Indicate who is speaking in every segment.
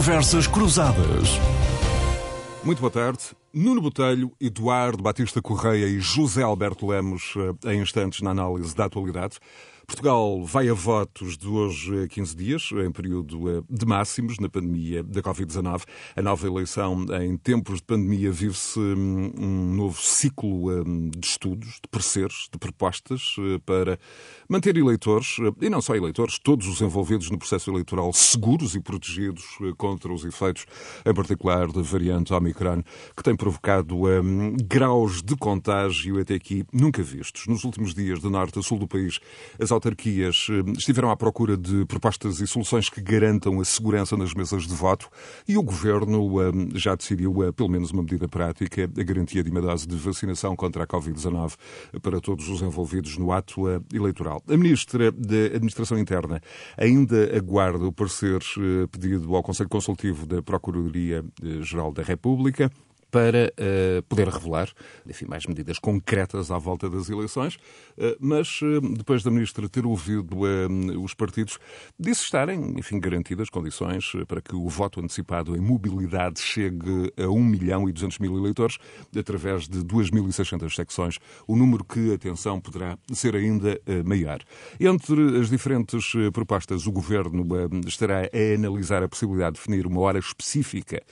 Speaker 1: Conversas Cruzadas.
Speaker 2: Muito boa tarde. Nuno Botelho, Eduardo Batista Correia e José Alberto Lemos, eh, em instantes na análise da atualidade. Portugal vai a votos de hoje a 15 dias, em período eh, de máximos na pandemia da Covid-19. A nova eleição em tempos de pandemia vive-se hum, um novo ciclo hum, de estudos, de pareceres, de propostas eh, para manter eleitores, e não só eleitores, todos os envolvidos no processo eleitoral seguros e protegidos contra os efeitos, em particular da variante Omicron, que tem provocado um, graus de contágio até aqui nunca vistos. Nos últimos dias, de norte a sul do país, as autarquias estiveram à procura de propostas e soluções que garantam a segurança nas mesas de voto e o governo um, já decidiu, uh, pelo menos uma medida prática, a garantia de uma dose de vacinação contra a Covid-19 para todos os envolvidos no ato uh, eleitoral. A ministra da Administração Interna ainda aguarda o parecer uh, pedido ao Conselho Consultivo da Procuradoria-Geral da República para uh, poder revelar enfim, mais medidas concretas à volta das eleições, uh, mas uh, depois da Ministra ter ouvido os partidos, disse estarem enfim, garantidas condições para que o voto antecipado em mobilidade chegue a 1 milhão e 200 mil eleitores, através de 2.600 secções, o número que, atenção, poderá ser ainda maior. Entre as diferentes propostas, o Governo estará a analisar a possibilidade de definir uma hora específica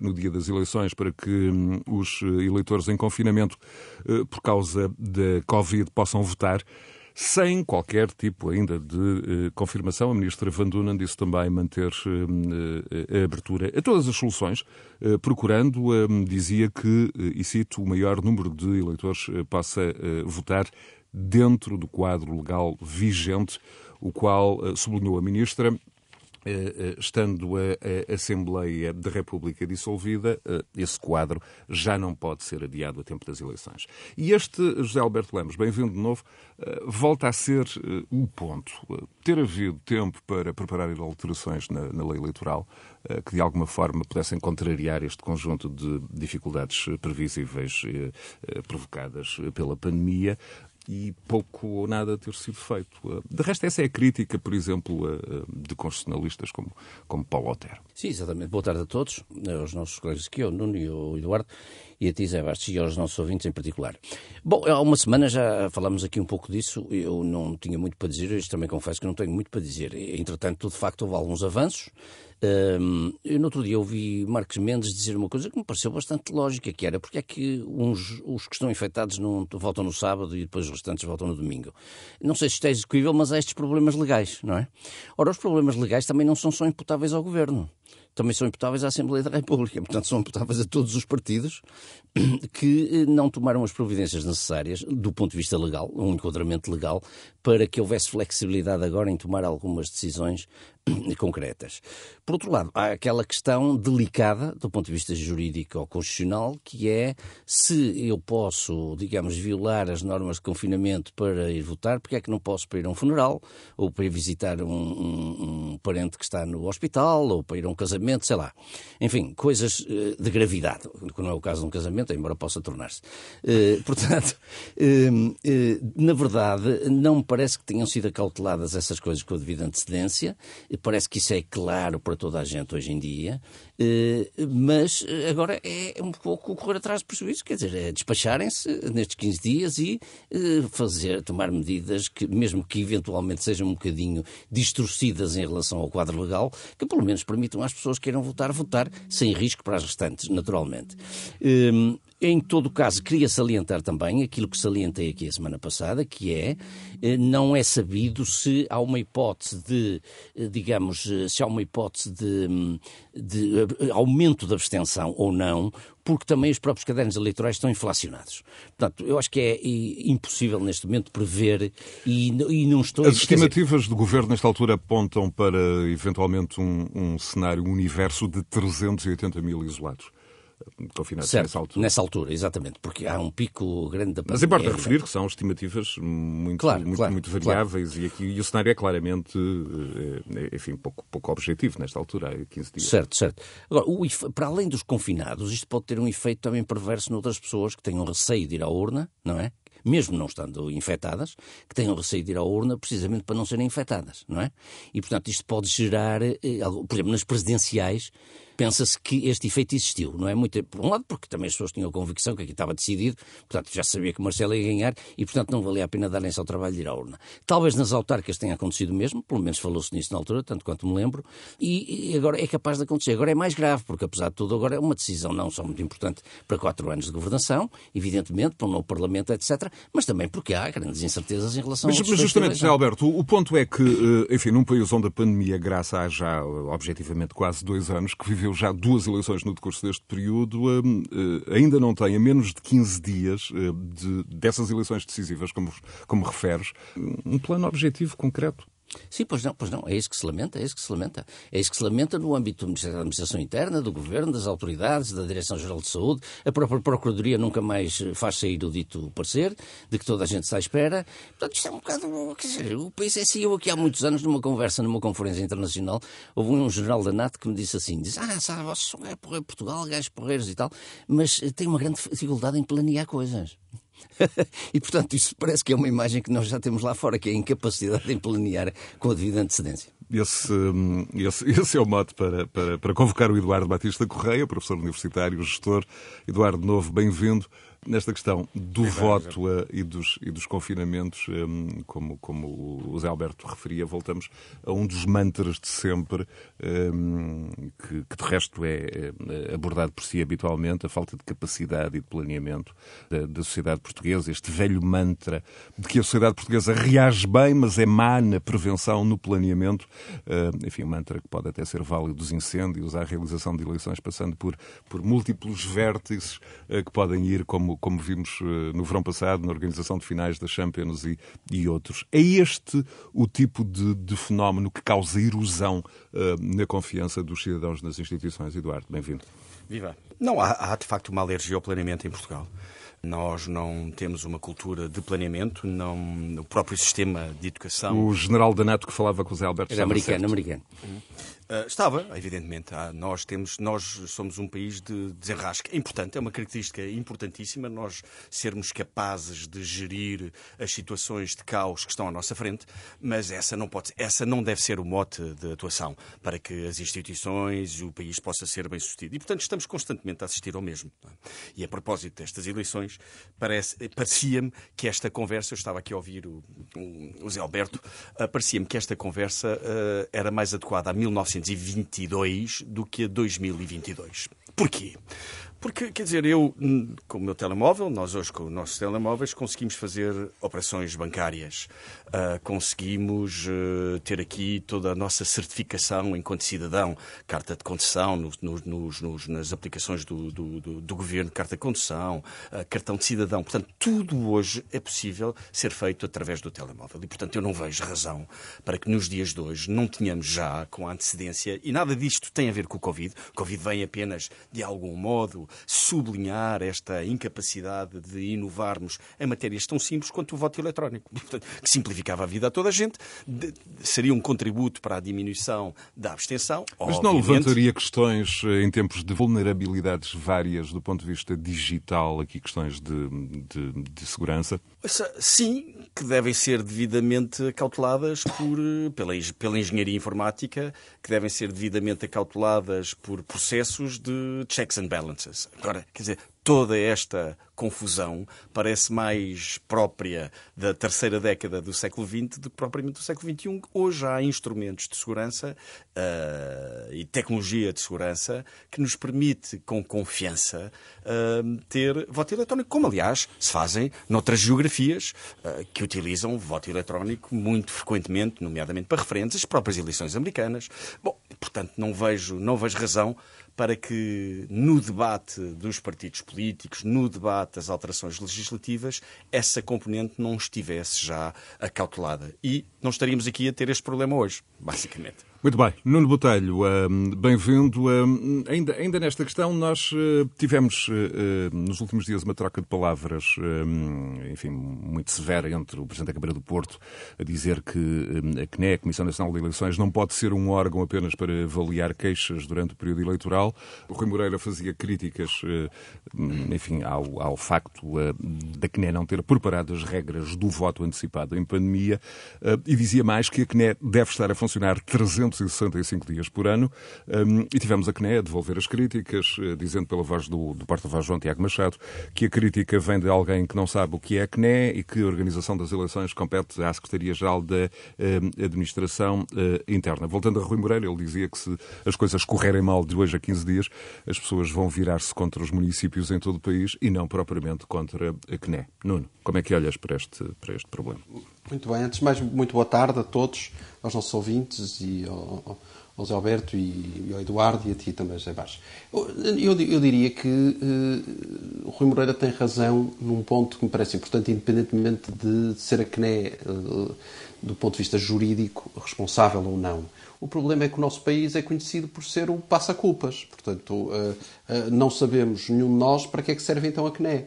Speaker 2: no dia das eleições para que Hum, os eleitores em confinamento eh, por causa da Covid possam votar sem qualquer tipo ainda de uh, confirmação. A ministra Van Dunen disse também manter uh, a abertura a todas as soluções, procurando, dizia que, e cito, o maior número de eleitores possa votar dentro do quadro legal vigente, o qual, sublinhou a ministra, eh, eh, estando a, a, Assembleia da República dissolvida, eh, esse quadro já não pode ser adiado a tempo das eleições. E este, José Alberto Lemos, bem-vindo de novo, volta a ser o ponto. Ter havido tempo para preparar alterações na, na lei eleitoral que de alguma forma pudessem contrariar este conjunto de dificuldades previsíveis provocadas pela pandemia, e pouco ou nada ter sido feito. Eh, de resto, essa é a crítica, por exemplo, de constitucionalistas como, como Paulo Otero.
Speaker 3: Sim, exatamente. Boa tarde a todos, aos nossos colegas aqui, ao Nuno e ao Eduardo, e a ti, Zé Bastos, e aos nossos ouvintes em particular. Bom, há uma semana já falámos aqui um pouco disso, eu não tinha muito para dizer, eu também confesso que não tenho muito para dizer. Entretanto, de facto, houve alguns avanços, um, eu no outro dia ouvi Marcos Mendes dizer uma coisa que me pareceu bastante lógica, que era porque é que uns, os que estão infectados não voltam no sábado e depois os restantes voltam no domingo. Não sei se isto é execuível, mas há estes problemas legais, não é? Ora, os problemas legais também não são só imputáveis ao Governo também são imputáveis à Assembleia da República. Portanto, são imputáveis a todos os partidos que eh, não tomaram as providências necessárias, do ponto de vista legal, um enquadramento legal, para que houvesse flexibilidade agora em tomar algumas decisões concretas. Por outro lado, há aquela questão delicada, do ponto de vista jurídico ou constitucional, que é se eu posso, digamos, violar as normas de confinamento para ir votar, porque é que não posso para ir a um funeral, ou para ir visitar um, um, um parente que está no hospital, ou para ir a um casamento, sei lá. Enfim, coisas eh, de gravidade, que não é o caso de um casamento, embora possa tornar-se. Uh, portanto, uh, na verdade, não parece que tenham sido acauteladas essas coisas com a devida antecedência Parece que isso é claro para toda a gente hoje em dia, eh, mas agora é um pouco correr atrás de prejuízo, quer dizer, é despacharem-se nestes 15 dias e eh, fazer, tomar medidas que, mesmo que eventualmente sejam um bocadinho distorcidas em relação ao quadro legal, que pelo menos permitam às pessoas que queiram votar, votar sem risco para as restantes, naturalmente. Em todo caso, queria salientar também aquilo que salientei aqui a semana passada, que é, eh, não é sabido se há uma hipótese de, eh, digamos, eh, se há uma hipótese de, hum, de aumento da abstenção ou não, porque também os próprios cadernos eleitorais estão inflacionados. Portanto, eu acho que é impossível neste momento prever e, e não estou...
Speaker 2: As estimativas dizer... do Governo nesta altura apontam para eventualmente um, um cenário, um universo de 380 mil isolados confinados
Speaker 3: certo,
Speaker 2: nessa altura.
Speaker 3: Nessa altura, exatamente, porque há um pico grande da pandemia.
Speaker 2: Mas importa referir que são estimativas muito, claro, muito, claro, muito variáveis claro. e aqui e o cenário é claramente, eh, enfim, pouco, pouco objetivo nesta altura, há 15 dias.
Speaker 3: Certo, certo. Agora, o, para além dos confinados, isto pode ter um efeito também perverso noutras pessoas que tenham receio de ir à urna, não é? mesmo não estando infectadas, que tenham receio de ir à urna precisamente para não serem infectadas, não é? E, portanto, isto pode gerar, eh, por exemplo, nas presidenciais, pensa-se que este efeito existiu, não é? Muito, por um lado, porque também as pessoas tinham a convicção que aqui estava decidido, portanto já sabia que Marcelo ia ganhar e, portanto, não valia a pena darem-se ao trabalho de ir à urna. Talvez nas autárquicas tenha acontecido mesmo, pelo menos falou-se nisso na altura, tanto quanto me lembro, e, e, agora é capaz de acontecer. Agora é mais grave, porque apesar de tudo, agora é uma decisão não só muito importante para quatro anos de governação, evidentemente, para um novo Parlamento, etc., mas também porque há grandes incertezas em relação
Speaker 2: mas,
Speaker 3: ao
Speaker 2: Mas justamente, José Alberto, o, o ponto é que, eh, enfim, num país onde a pandemia, graças a já, objetivamente, quase dois anos, que viveu já duas eleições eleições no decurso deste período hum, eh, ainda não tem, a menos de 15 dias eh, de, dessas eleições decisivas, como, como referes, um plano objetivo concreto.
Speaker 3: Sim, pois não, pois não, é isso que se lamenta, é isso que se lamenta. É isso que se lamenta no âmbito da administração interna, do governo, das autoridades, da Direção-Geral de Saúde. A própria Procuradoria nunca mais faz sair o dito parecer, de que toda a gente está à espera. Portanto, isto é um bocado. Quer dizer, o país é assim. Eu aqui há muitos anos, numa conversa, numa conferência internacional, houve um general da NATO que me disse assim: diz, ah, sabe, vocês são é Portugal, gajos porreiros e tal, mas tem uma grande dificuldade em planear coisas. e, portanto, isso parece que é uma imagem que nós já temos lá fora, que é a incapacidade em planear com a devida antecedência.
Speaker 2: Esse, hum, esse, esse é o mote para, para, para convocar o Eduardo Batista Correia, professor universitário, gestor. Eduardo Novo, bem-vindo nesta questão do é voto uh, e, dos, e dos confinamentos, um, como, como o Zé Alberto referia, voltamos a um dos mantras de sempre, um, que, que, de resto é, é abordado por si habitualmente, a falta de capacidade e de planeamento da, da sociedade portuguesa, este velho mantra de que a sociedade portuguesa reage bem, mas é má na prevenção, no planeamento. Uh, enfim, um mantra que pode até ser válido dos incêndios à realização de eleições, passando por, por múltiplos vértices uh, que podem ir como como, como vimos eh, no verão passado, na organização de finais da Champions e, e outros. É este o tipo de, de fenómeno que causa erosão uh, na confiança dos cidadãos nas instituições? Eduardo, bem-vindo.
Speaker 1: Viva. Não, há, há de facto uma alergia ao planeamento em Portugal. Nós não temos uma cultura de planeamento, não, o próprio sistema de educação.
Speaker 2: O general da NATO que falava com o Zé Alberto.
Speaker 3: Era americano, certo. americano.
Speaker 1: Uh, estava, evidentemente. Ah, nós, temos, nós somos um país de desenrasque. É importante, é uma característica importantíssima nós sermos capazes de gerir as situações de caos que estão à nossa frente, mas essa não, pode, essa não deve ser o mote de atuação para que as instituições e o país possa ser bem sucedido. E, portanto, estamos constantemente a assistir ao mesmo. É? E a propósito destas eleições, parecia-me que esta conversa, eu estava aqui a ouvir o, o, Zé Alberto, uh, parecia-me que esta conversa uh, era mais adequada a 1900 1922 do que a 2022. Porquê? Porque, quer dizer, eu, com o meu telemóvel, nós hoje com os nossos telemóveis conseguimos fazer operações bancárias, uh, conseguimos uh, ter aqui toda a nossa certificação enquanto cidadão, carta de condução no, no, nos, nas aplicações do, do, do, do, governo, carta de condução, uh, cartão de cidadão. Portanto, tudo hoje é possível ser feito através do telemóvel. E, portanto, eu não vejo razão para que nos dias de hoje não tenhamos já com antecedência, e nada disto tem a ver com o Covid. O Covid vem apenas, de algum modo, sublinhar esta incapacidade de inovarmos em matérias tão simples quanto o voto eletrónico, que simplificava a vida a toda a gente, seria um contributo para a diminuição da abstenção.
Speaker 2: Mas obviamente. não levantaria questões eh, em tempos de vulnerabilidades várias do ponto de vista digital, aqui questões de, de, de segurança?
Speaker 1: Sim, que devem ser devidamente acauteladas por, eh, pela, pela engenharia informática, que devem ser devidamente acauteladas por processos de checks and balances. Agora, quer dizer, toda esta confusão parece mais própria da terceira década do século XX do que propriamente do século XXI. Hoje há instrumentos de segurança uh, e tecnologia de segurança que nos permite, com confiança, uh, ter voto eletrónico, como aliás se fazem noutras geografias uh, que utilizam voto eletrónico muito frequentemente, nomeadamente para referentes às próprias eleições americanas. Bom, portanto, não vejo, não vejo razão para que no debate dos partidos políticos, no debate das alterações legislativas, essa componente não estivesse já acautelada. E não estaríamos aqui a ter este problema hoje, basicamente.
Speaker 2: Muito bem. Nuno Botelho, bem-vindo. Ainda, ainda nesta questão, nós eh, tivemos eh, eh, nos últimos dias uma troca de palavras, enfim, muito severa entre o Presidente da Câmara do Porto a dizer que a CNE, a Comissão Nacional de Eleições, não pode ser um órgão apenas para avaliar queixas durante o período eleitoral. O Rui Moreira fazia críticas, enfim, ao, ao facto da CNE não ter preparado as regras do voto antecipado em pandemia e dizia mais que a CNE deve estar a funcionar 300 365 dias por ano, um, e tivemos a CNE a devolver as críticas, uh, dizendo pela voz do, do porta-voz João Tiago Machado que a crítica vem de alguém que não sabe o que é a CNE e que a organização das eleições compete à Secretaria-Geral da uh, Administração uh, Interna. Voltando a Rui Moreira, ele dizia que se as coisas correrem mal de hoje a 15 dias, as pessoas vão virar-se contra os municípios em todo o país e não propriamente contra a CNE. Nuno, como é que olhas para este, para este problema?
Speaker 4: Muito bem. Antes de mais, muito boa tarde a todos, aos nossos ouvintes e ao, ao Zé Alberto e, e, ao Eduardo e a ti também, José Baixo. Eu, eu, eu, diria que uh, o Rui Moreira tem razão num ponto que me parece importante, independentemente de ser a CNE, uh, do ponto de vista jurídico, responsável ou não. O problema é que o nosso país é conhecido por ser o passa-culpas. Portanto, uh, não sabemos, nenhum de nós, para que é que serve então a CNE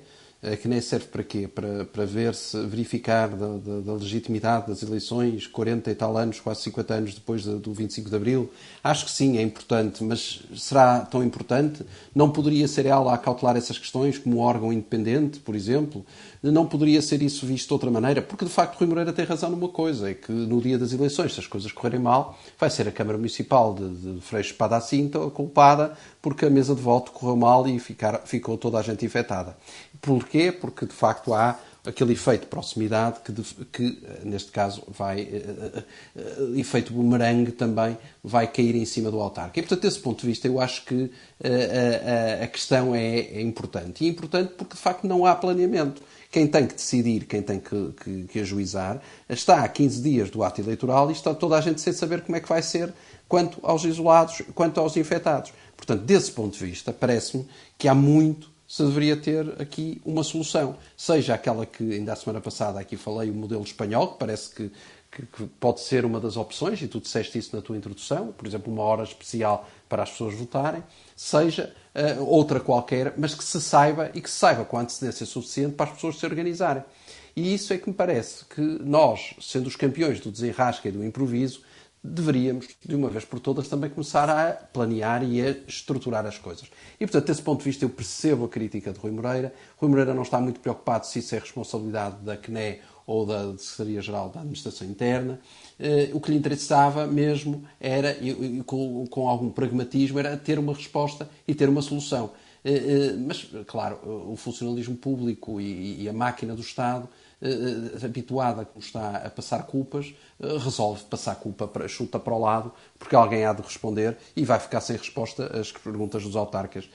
Speaker 4: que nem serve para quê? Para, para ver se, verificar da, da, da, legitimidade das eleições 40 e tal anos, quase 50 anos depois do 25 de Abril? Acho que sim, é importante, mas será tão importante? Não poderia ser ela a cautelar essas questões como órgão independente, por exemplo? Não poderia ser isso visto de outra maneira? Porque, de facto, Rui Moreira tem razão numa coisa, é que no dia das eleições, se as coisas correrem mal, vai ser a Câmara Municipal de, de Freixo Espada Cinta culpada porque a mesa de voto correu mal e ficar, ficou toda a gente infectada. Porquê? Porque, de facto, há aquele efeito de proximidade que, que neste caso, vai, uh, uh, efeito bumerangue também, vai cair em cima do altar. E, portanto, desse ponto de vista, eu acho que uh, a questão é, é, importante. E é importante porque, de facto, não há planeamento. Quem tem que decidir, quem tem que, que, que ajuizar, está a 15 dias do ato eleitoral e está toda a gente sem saber como é que vai ser quanto aos isolados, quanto aos infectados. Portanto, desse ponto de vista, parece-me que há muito se deveria ter aqui uma solução. Seja aquela que ainda a semana passada aqui falei, o modelo espanhol, que parece que, que, que, pode ser uma das opções, e tu disseste isso na tua introdução, por exemplo, uma hora especial para as pessoas votarem, seja uh, outra qualquer, mas que se saiba e que se saiba com antecedência suficiente para as pessoas se organizarem. E isso é que me parece que nós, sendo os campeões do desenrasca e do improviso, deveríamos, de uma vez por todas, também começar a planear e a estruturar as coisas. E, portanto, desse ponto de vista, eu percebo a crítica de Rui Moreira. Rui Moreira não está muito preocupado se isso é responsabilidade da CNE ou da Secretaria-Geral da Administração Interna. Eh, o que lhe interessava mesmo era, e, com, com algum pragmatismo, era ter uma resposta e ter uma solução. Eh, eh, mas, claro, o funcionalismo público e a máquina do Estado habituada, como está a passar culpas, uh, resolve passar culpa, para, chuta para o lado, porque alguém há de responder e vai ficar sem resposta às perguntas dos autarcas,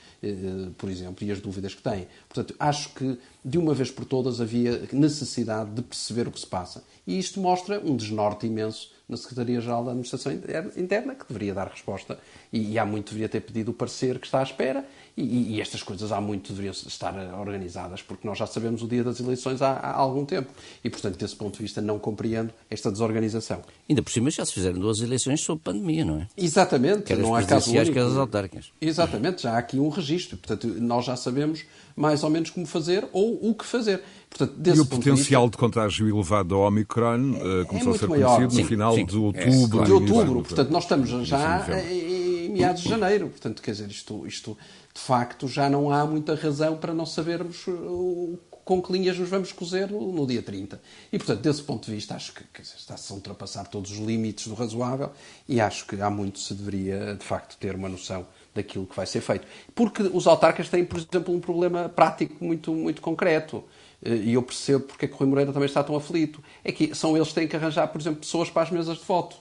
Speaker 4: por exemplo, e as dúvidas que têm. Portanto, acho que de uma vez por todas havia necessidade de perceber o que se passa. E isto mostra um desnorte imenso na Secretaria-Geral da Administração Interna, que deveria dar resposta e, e há muito deveria ter pedido o parecer que está à espera e, e, estas coisas há muito deveriam estar organizadas, porque nós já sabemos o dia das eleições há, há, algum tempo. E, portanto, desse ponto de vista, não compreendo esta desorganização.
Speaker 3: Ainda por cima já se fizeram duas eleições sob pandemia, não é?
Speaker 4: Exatamente.
Speaker 3: Quer
Speaker 4: não
Speaker 3: há caso único. Quer as autárquicas.
Speaker 4: Exatamente. Já há aqui um registro. Portanto, nós já sabemos mais ou menos como fazer ou o que fazer. Portanto,
Speaker 2: e o potencial de, vista, de, contágio elevado da Omicron uh, começou é a ser maior. conhecido sim, no final sim. de outubro. É.
Speaker 4: De outubro. Portanto, nós estamos já em meados de janeiro. Portanto, quer dizer, isto, isto de facto já não há muita razão para não sabermos uh, com que linhas nos vamos cozer no, dia 30. E, portanto, desse ponto de vista, acho que, que está-se a ultrapassar todos os limites do razoável e acho que há muito se deveria, de facto, ter uma noção daquilo que vai ser feito. Porque os autarcas têm, por exemplo, um problema prático muito, muito concreto. Uh, e eu percebo porque é que o Rui Moreira também está tão aflito. É que são eles que têm que arranjar, por exemplo, pessoas para as mesas de voto.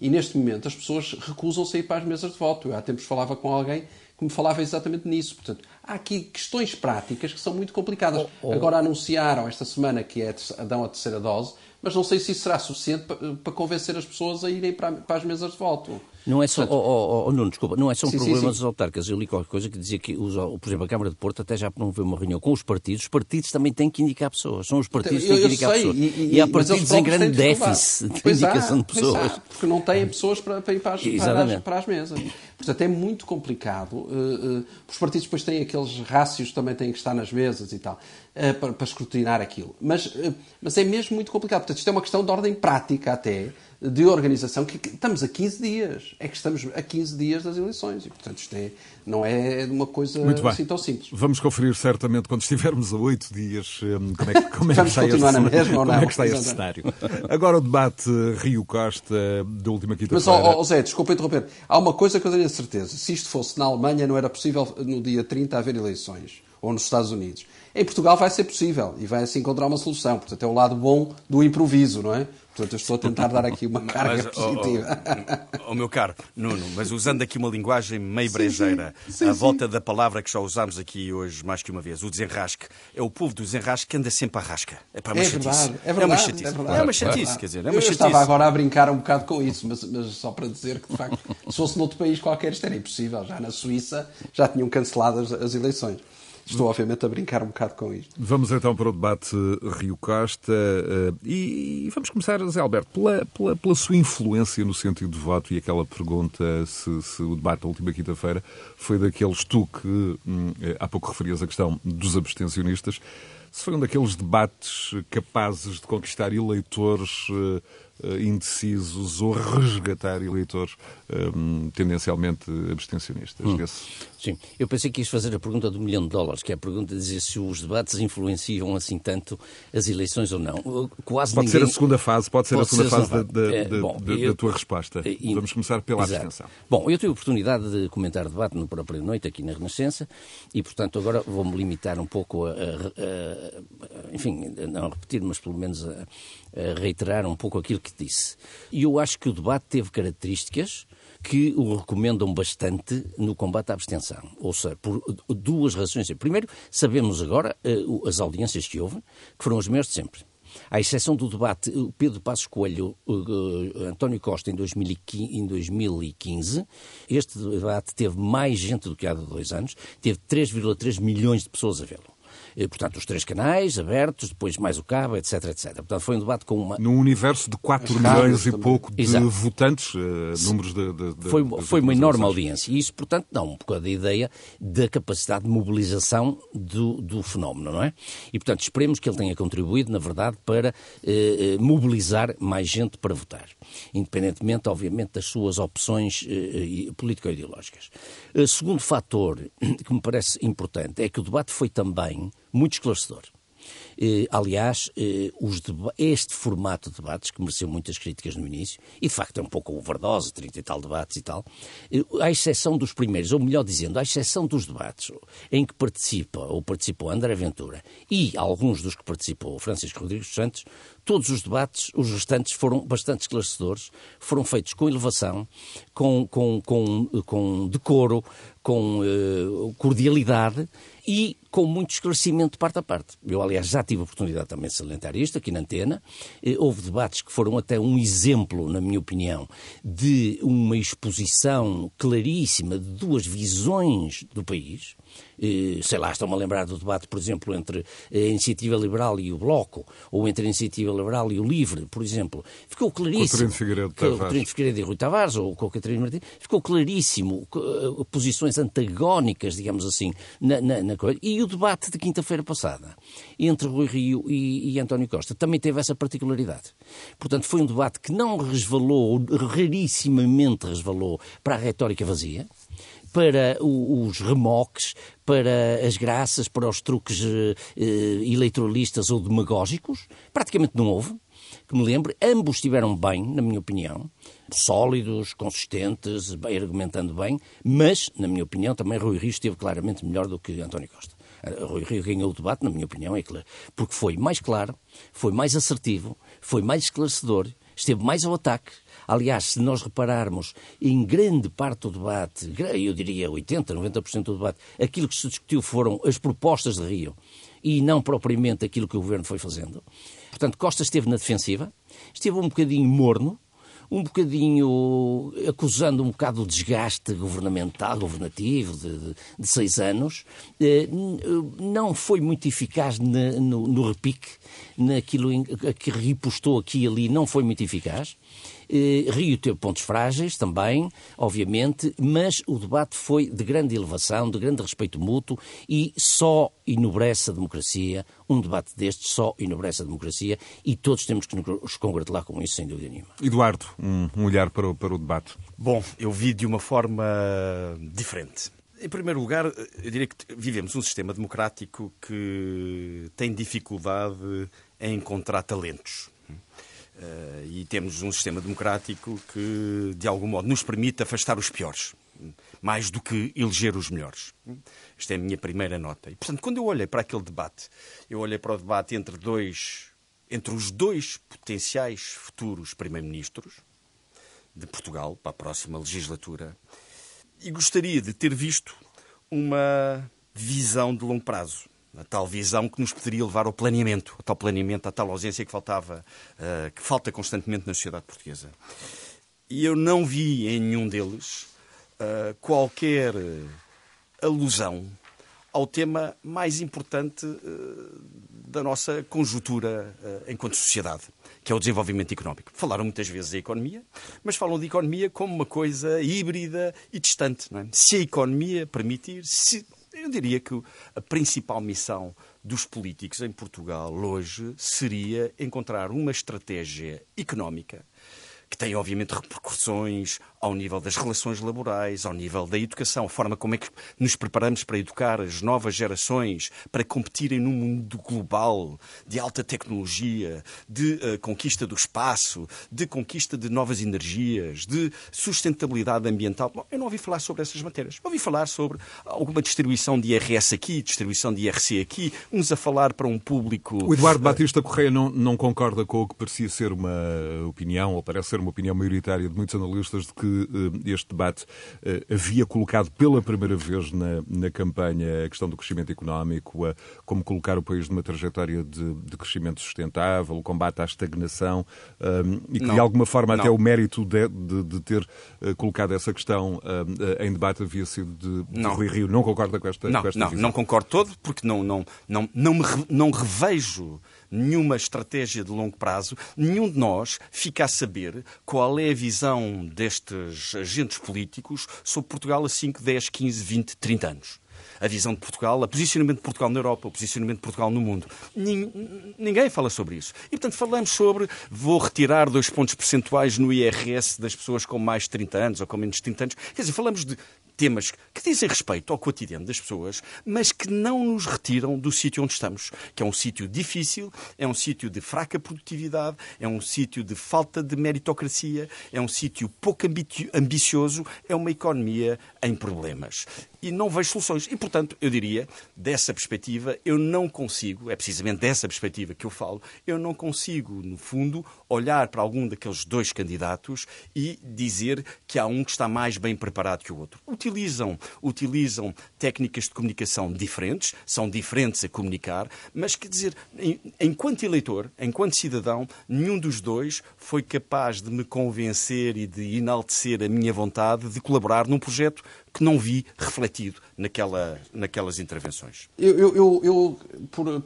Speaker 4: E neste momento as pessoas recusam-se a ir para as mesas de voto. Eu há tempos falava com alguém que me falava exatamente nisso. Portanto, há aqui questões práticas que são muito complicadas. Oh, oh. Agora anunciaram esta semana que é, dão a terceira dose, mas não sei se isso será suficiente para, para convencer as pessoas a irem para, para, as mesas de voto.
Speaker 3: Não é só,
Speaker 4: Portanto,
Speaker 3: oh, oh, oh, Nuno, desculpa, não é só um
Speaker 4: Sim, sim,
Speaker 3: problema
Speaker 4: sim.
Speaker 3: dos autarcas. Eu li qualquer coisa que dizia que, os, por exemplo, a Câmara de Porto até já promoveu uma reunião com os partidos. Os partidos também têm que indicar pessoas. São os partidos que têm que indicar
Speaker 4: sei,
Speaker 3: pessoas.
Speaker 4: e-
Speaker 3: E, há partidos em grande déficit de
Speaker 4: Pois há,
Speaker 3: indicação de
Speaker 4: pois há,
Speaker 3: pessoas.
Speaker 4: porque não têm pessoas para, para ir para as, para, as, para as mesas. Portanto, é muito complicado. eh, eh, os partidos depois têm aqueles rácios que também têm que estar nas mesas e tal, eh, para, para escrutinar aquilo. Mas, mas é mesmo muito complicado. Portanto, isto é uma questão de ordem prática até, de organização, que, estamos a 15 dias. É que estamos a 15 dias das eleições. E, portanto, isto é, não é uma coisa
Speaker 2: Muito bem.
Speaker 4: assim tão simples.
Speaker 2: Vamos conferir certamente quando estivermos a oito dias hum, como é que, como é que está, este,
Speaker 4: na mesma
Speaker 2: como é que está este cenário. Agora o debate Rio Costa da última
Speaker 4: Mas,
Speaker 2: quinta-feira.
Speaker 4: ó, ó, Zé, desculpa interromper. Há uma coisa que eu tenho a certeza. Se isto fosse na Alemanha, não era possível no dia 30 haver eleições. Ou nos Estados Unidos. Em Portugal vai ser possível e vai-se encontrar uma solução. Portanto, é o lado bom do improviso, não é? Portanto, eu estou a tentar dar aqui uma carga
Speaker 1: Mas,
Speaker 4: positiva.
Speaker 1: oh, oh, meu caro Nuno, mas usando aqui uma linguagem meio brejeira,
Speaker 4: sim,
Speaker 1: à
Speaker 4: sim.
Speaker 1: volta da palavra que já usámos aqui hoje mais que uma vez, o desenrasque, é o povo do desenrasque que anda sempre à rasca. É, para uma
Speaker 4: É
Speaker 1: chatice.
Speaker 4: verdade, é
Speaker 1: uma
Speaker 4: verdade.
Speaker 1: chatice.
Speaker 4: É, verdade.
Speaker 1: É uma chatice, quer dizer, é uma
Speaker 4: eu
Speaker 1: chatice.
Speaker 4: estava agora a brincar um bocado com isso, mas, mas só para dizer que, de facto, se fosse noutro país qualquer, isto era impossível. Já na Suíça já tinham cancelado as, as eleições. Estou, obviamente, a brincar um bocado com isto.
Speaker 2: Vamos então para o debate Rio Costa eh, e, vamos começar, Zé Alberto, pela, pela, pela sua influência no sentido de voto e aquela pergunta se, se o debate da última quinta-feira foi daqueles tu que hum, eh, há pouco referias a questão dos abstencionistas, se foi um daqueles debates capazes de conquistar eleitores eh, indecisos ou resgatar eleitores hum, tendencialmente abstencionistas. Esse-
Speaker 3: Sim, eu pensei que ias fazer a pergunta do milhão de dólares, que é a pergunta de dizer se os debates influenciam assim tanto as eleições ou não. Quase
Speaker 2: Pode
Speaker 3: ninguém...
Speaker 2: ser a segunda fase, pode ser
Speaker 3: Pode
Speaker 2: a segunda
Speaker 3: ser a
Speaker 2: fase da, da-
Speaker 3: fase.
Speaker 2: da-
Speaker 3: É, bom, eu-
Speaker 2: da tua resposta.
Speaker 3: E-
Speaker 2: Vamos começar pela
Speaker 3: Exato.
Speaker 2: abstenção.
Speaker 3: Bom, eu tive a oportunidade de comentar o debate na própria noite aqui na Renascença e, portanto, agora vou-me limitar um pouco a, a- a- enfim, a não repetir, mas pelo menos a reiterar um pouco aquilo que disse. E eu acho que o debate teve características que o recomendam bastante no combate à abstenção. Ou seja, por duas razões. Primeiro, sabemos agora eh, as audiências que houve, que foram as maiores de sempre. À exceção do debate, Pedro Passos Coelho, António Costa em 2015, em 2015, este debate teve mais gente do que há dois anos, teve 3,3 milhões de pessoas a vê-lo. Eh, Portanto, os três canais abertos, depois mais o cabo, etc, etc. Portanto, foi um debate com uma,
Speaker 2: Num universo de 4
Speaker 4: As
Speaker 2: milhões e pouco de
Speaker 3: Exato.
Speaker 2: votantes, eh, números de, de- de-
Speaker 3: foi, foi uma enorme audiência. E isso, portanto, dá um bocado da ideia da capacidade de mobilização do, do fenómeno, não é? E, portanto, esperemos que ele tenha contribuído, na verdade, para eh, mobilizar mais gente para votar. Independentemente, obviamente, das suas opções eh, político-ideológicas. Segundo fator que me parece importante é que o debate foi também muito esclarecedor. Eh, aliás, eh, este formato de debates, que mereceu muitas críticas no início, e de facto é um pouco overdose, 30 e tal debates e tal, eh, à exceção dos primeiros, ou melhor dizendo, à exceção dos debates em que participa ou participou André Ventura e alguns dos que participou Francisco Rodrigues dos Santos, todos os debates, os restantes, foram bastante esclarecedores, foram feitos com elevação, com, com, com, com decoro, com eh, cordialidade e com muito esclarecimento de parte a parte. Eu, aliás, já tive a oportunidade também de salientar isto aqui na antena. Eh, houve debates que foram até um exemplo, na minha opinião, de uma exposição claríssima de duas visões do país. Eh, sei lá, estão-me a lembrar do debate, por exemplo, entre a Iniciativa Liberal e o Bloco, ou entre a Iniciativa Liberal e o Livre, por exemplo. Ficou claríssimo.
Speaker 2: Coutinho de Figueiredo
Speaker 3: que-
Speaker 2: Tavares.
Speaker 3: De Figueiredo e Rui Tavares, ou com a Catarina Martins, ficou claríssimo eh, posições antagónicas, digamos assim, na, na, na coisa. E o debate de quinta-feira passada, entre Rui Rio e, e António Costa, também teve essa particularidade. Portanto, foi um debate que não resvalou, ou rarissimamente resvalou, para a retórica vazia, para os remoques, para as graças, para os truques eh, eh, eleitoralistas ou demagógicos. Praticamente não houve que me lembre, ambos estiveram bem, na minha opinião, sólidos, consistentes, bem, argumentando bem, mas, na minha opinião, também Rui Rio esteve claramente melhor do que António Costa. Eh, Rui Rio ganhou o debate, na minha opinião, é claro, porque foi mais claro, foi mais assertivo, foi mais esclarecedor, esteve mais ao ataque. Aliás, se nós repararmos em grande parte do debate, eu diria 80%, 90% do debate, aquilo que se discutiu foram as propostas de Rio e não propriamente aquilo que o governo foi fazendo. Portanto, Costa esteve na defensiva, esteve um bocadinho morno, um bocadinho acusando um bocado o desgaste governamental, governativo de, de, de seis anos, eh, não foi muito eficaz no, no repique, naquilo que repostou aqui e ali, não foi muito eficaz. Eh, Rio teve pontos frágeis também, obviamente, mas o debate foi de grande elevação, de grande respeito mútuo e só enobrece a democracia, um debate destes só enobrece a democracia e todos temos que nos congratular com isso, sem dúvida nenhuma.
Speaker 2: Eduardo, um, um olhar para o, para o debate.
Speaker 1: Bom, eu vi de uma forma diferente. Em primeiro lugar, eu diria que vivemos um sistema democrático que tem dificuldade em encontrar talentos. Uh, e temos um sistema democrático que, de algum modo, nos permite afastar os piores, mais do que eleger os melhores. Esta é a minha primeira nota. E, portanto, quando eu olhei para aquele debate, eu olhei para o debate entre dois, entre os dois potenciais futuros primeiros-ministros de Portugal para a próxima legislatura, e gostaria de ter visto uma visão de longo prazo a tal visão que nos poderia levar ao planeamento, a tal planeamento, a tal ausência que faltava, uh, que falta constantemente na sociedade portuguesa. E eu não vi em nenhum deles uh, qualquer alusão ao tema mais importante da nossa conjuntura enquanto sociedade, que é o desenvolvimento económico. Falaram muitas vezes da economia, mas falam de economia como uma coisa híbrida e distante. É? Se a economia permitir, se eu diria que a principal missão dos políticos em Portugal hoje seria encontrar uma estratégia económica que tem, obviamente, repercussões ao nível das relações laborais, ao nível da educação, a forma como é que nos preparamos para educar as novas gerações para competirem num mundo global de alta tecnologia, de uh, conquista do espaço, de conquista de novas energias, de sustentabilidade ambiental. Bom, eu não ouvi falar sobre essas matérias. Ouvi falar sobre alguma distribuição de IRS aqui, distribuição de IRC aqui, uns a falar para um público.
Speaker 2: O Eduardo Batista Correia não, não concorda com o que parecia ser uma opinião, ou parece ser uma opinião maioritária de muitos analistas, de que que eh, este debate eh, havia colocado pela primeira vez na, na campanha a questão do crescimento económico, a, como colocar o país numa trajetória de, de crescimento sustentável, o combate à estagnação, um, eh, e que não, de alguma forma não. até o mérito de, de, de ter uh, colocado essa questão uh, em debate havia sido de, de não. Rui Rio. Não concorda com esta,
Speaker 1: não,
Speaker 2: com esta
Speaker 1: não,
Speaker 2: visão?
Speaker 1: Não concordo todo, porque não, não, não, não, me, não revejo nenhuma estratégia de longo prazo, nenhum de nós fica a saber qual é a visão destes agentes políticos sobre Portugal a 5, 10, 15, 20, 30 anos a visão de Portugal, o posicionamento de Portugal na Europa, o posicionamento de Portugal no mundo. Ninguém fala sobre isso. E, portanto, falamos sobre vou retirar dois pontos percentuais no IRS das pessoas com mais de 30 anos ou com menos de 30 anos. Quer dizer, falamos de temas que dizem respeito ao cotidiano das pessoas, mas que não nos retiram do sítio onde estamos, que é um sítio difícil, é um sítio de fraca produtividade, é um sítio de falta de meritocracia, é um sítio pouco ambicioso, é uma economia em problemas. E não vejo soluções. E, portanto, eu diria, dessa perspectiva, eu não consigo, é precisamente dessa perspectiva que eu falo, eu não consigo, no fundo, olhar para algum daqueles dois candidatos e dizer que há um que está mais bem preparado que o outro utilizam, utilizam técnicas de comunicação diferentes, são diferentes a comunicar, mas quer dizer, enquanto eleitor, enquanto cidadão, nenhum dos dois foi capaz de me convencer e de enaltecer a minha vontade de colaborar num projeto que não vi refletido naquela, naquelas intervenções.
Speaker 4: Eu, eu, eu, eu por,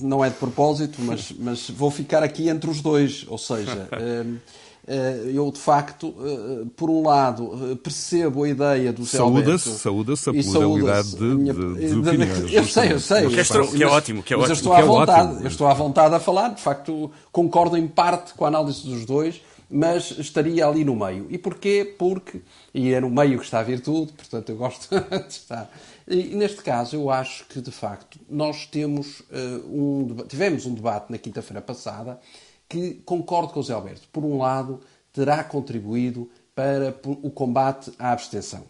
Speaker 4: não é de propósito, mas, mas vou ficar aqui entre os dois, ou seja. Eh, eu, de facto, eh, por um lado, eh, percebo a ideia do Zé
Speaker 2: Saúda-se, saúda-se a pluralidade de, minha, de, de, de opiniões.
Speaker 4: Eu sei, eu sei.
Speaker 1: Que é, que é ótimo, que é ótimo.
Speaker 4: eu estou, à vontade, eu estou à vontade a falar, de facto, concordo em parte com a análise dos dois, mas estaria ali no meio. E porquê? Porque, e é no meio que está a virtude, portanto eu gosto de estar. E neste caso, eu acho que, de facto, nós temos uh, um, tivemos um debate na quinta-feira passada que concordo com o Zé Alberto. Por um lado, terá contribuído para o combate à abstenção.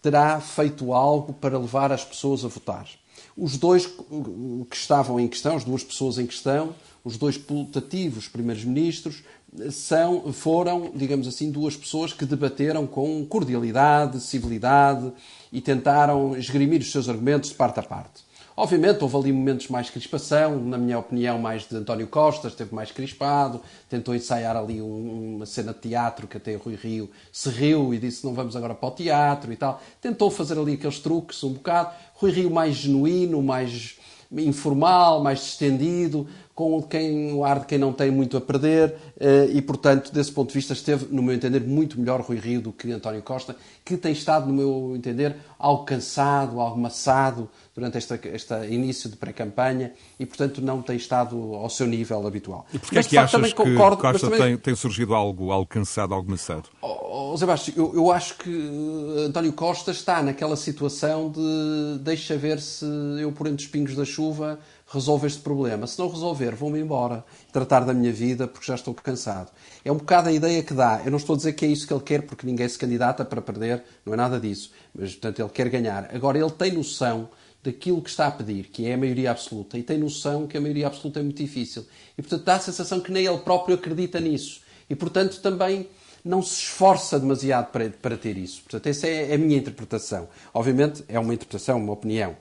Speaker 4: Terá feito algo para levar as pessoas a votar. Os dois que estavam em questão, as duas pessoas em questão, os dois putativos primeiros-ministros, são, foram, digamos assim, duas pessoas que debateram com cordialidade, civilidade e tentaram esgrimir os seus argumentos de parte a parte. Obviamente, houve ali momentos mais crispação, na minha opinião, mais de António Costa, esteve mais crispado, tentou ensaiar ali um, uma cena de teatro que até Rui Rio se riu e disse não vamos agora para o teatro e tal. Tentou fazer ali aqueles truques um bocado. Rui Rio mais genuíno, mais informal, mais distendido, com quem, o ar de quem não tem muito a perder eh, e, portanto, desse ponto de vista, esteve, no meu entender, muito melhor Rui Rio do que António Costa, que tem estado, no meu entender, algo cansado, algo maçado durante este, este início de pré-campanha e, portanto, não tem estado ao seu nível habitual.
Speaker 2: E porquê é que achas que concordo, Costa também... tem, tem, surgido algo, algo cansado, algo maçado?
Speaker 4: Oh, oh, Sebastião, eu, eu acho que eh, António Costa está naquela situação de deixa ver se eu, por entre os pingos da chuva, resolve este problema. Se não resolver, vou-me embora tratar da minha vida porque já estou cansado. É um bocado a ideia que dá. Eu não estou a dizer que é isso que ele quer porque ninguém se candidata para perder, não é nada disso. Mas, portanto, ele quer ganhar. Agora, ele tem noção daquilo que está a pedir, que é a maioria absoluta, e tem noção que a maioria absoluta é muito difícil. E, portanto, dá a sensação que nem ele próprio acredita nisso. E, portanto, também não se esforça demasiado para, para ter isso. Portanto, essa é a minha interpretação. Obviamente, é uma interpretação, uma opinião.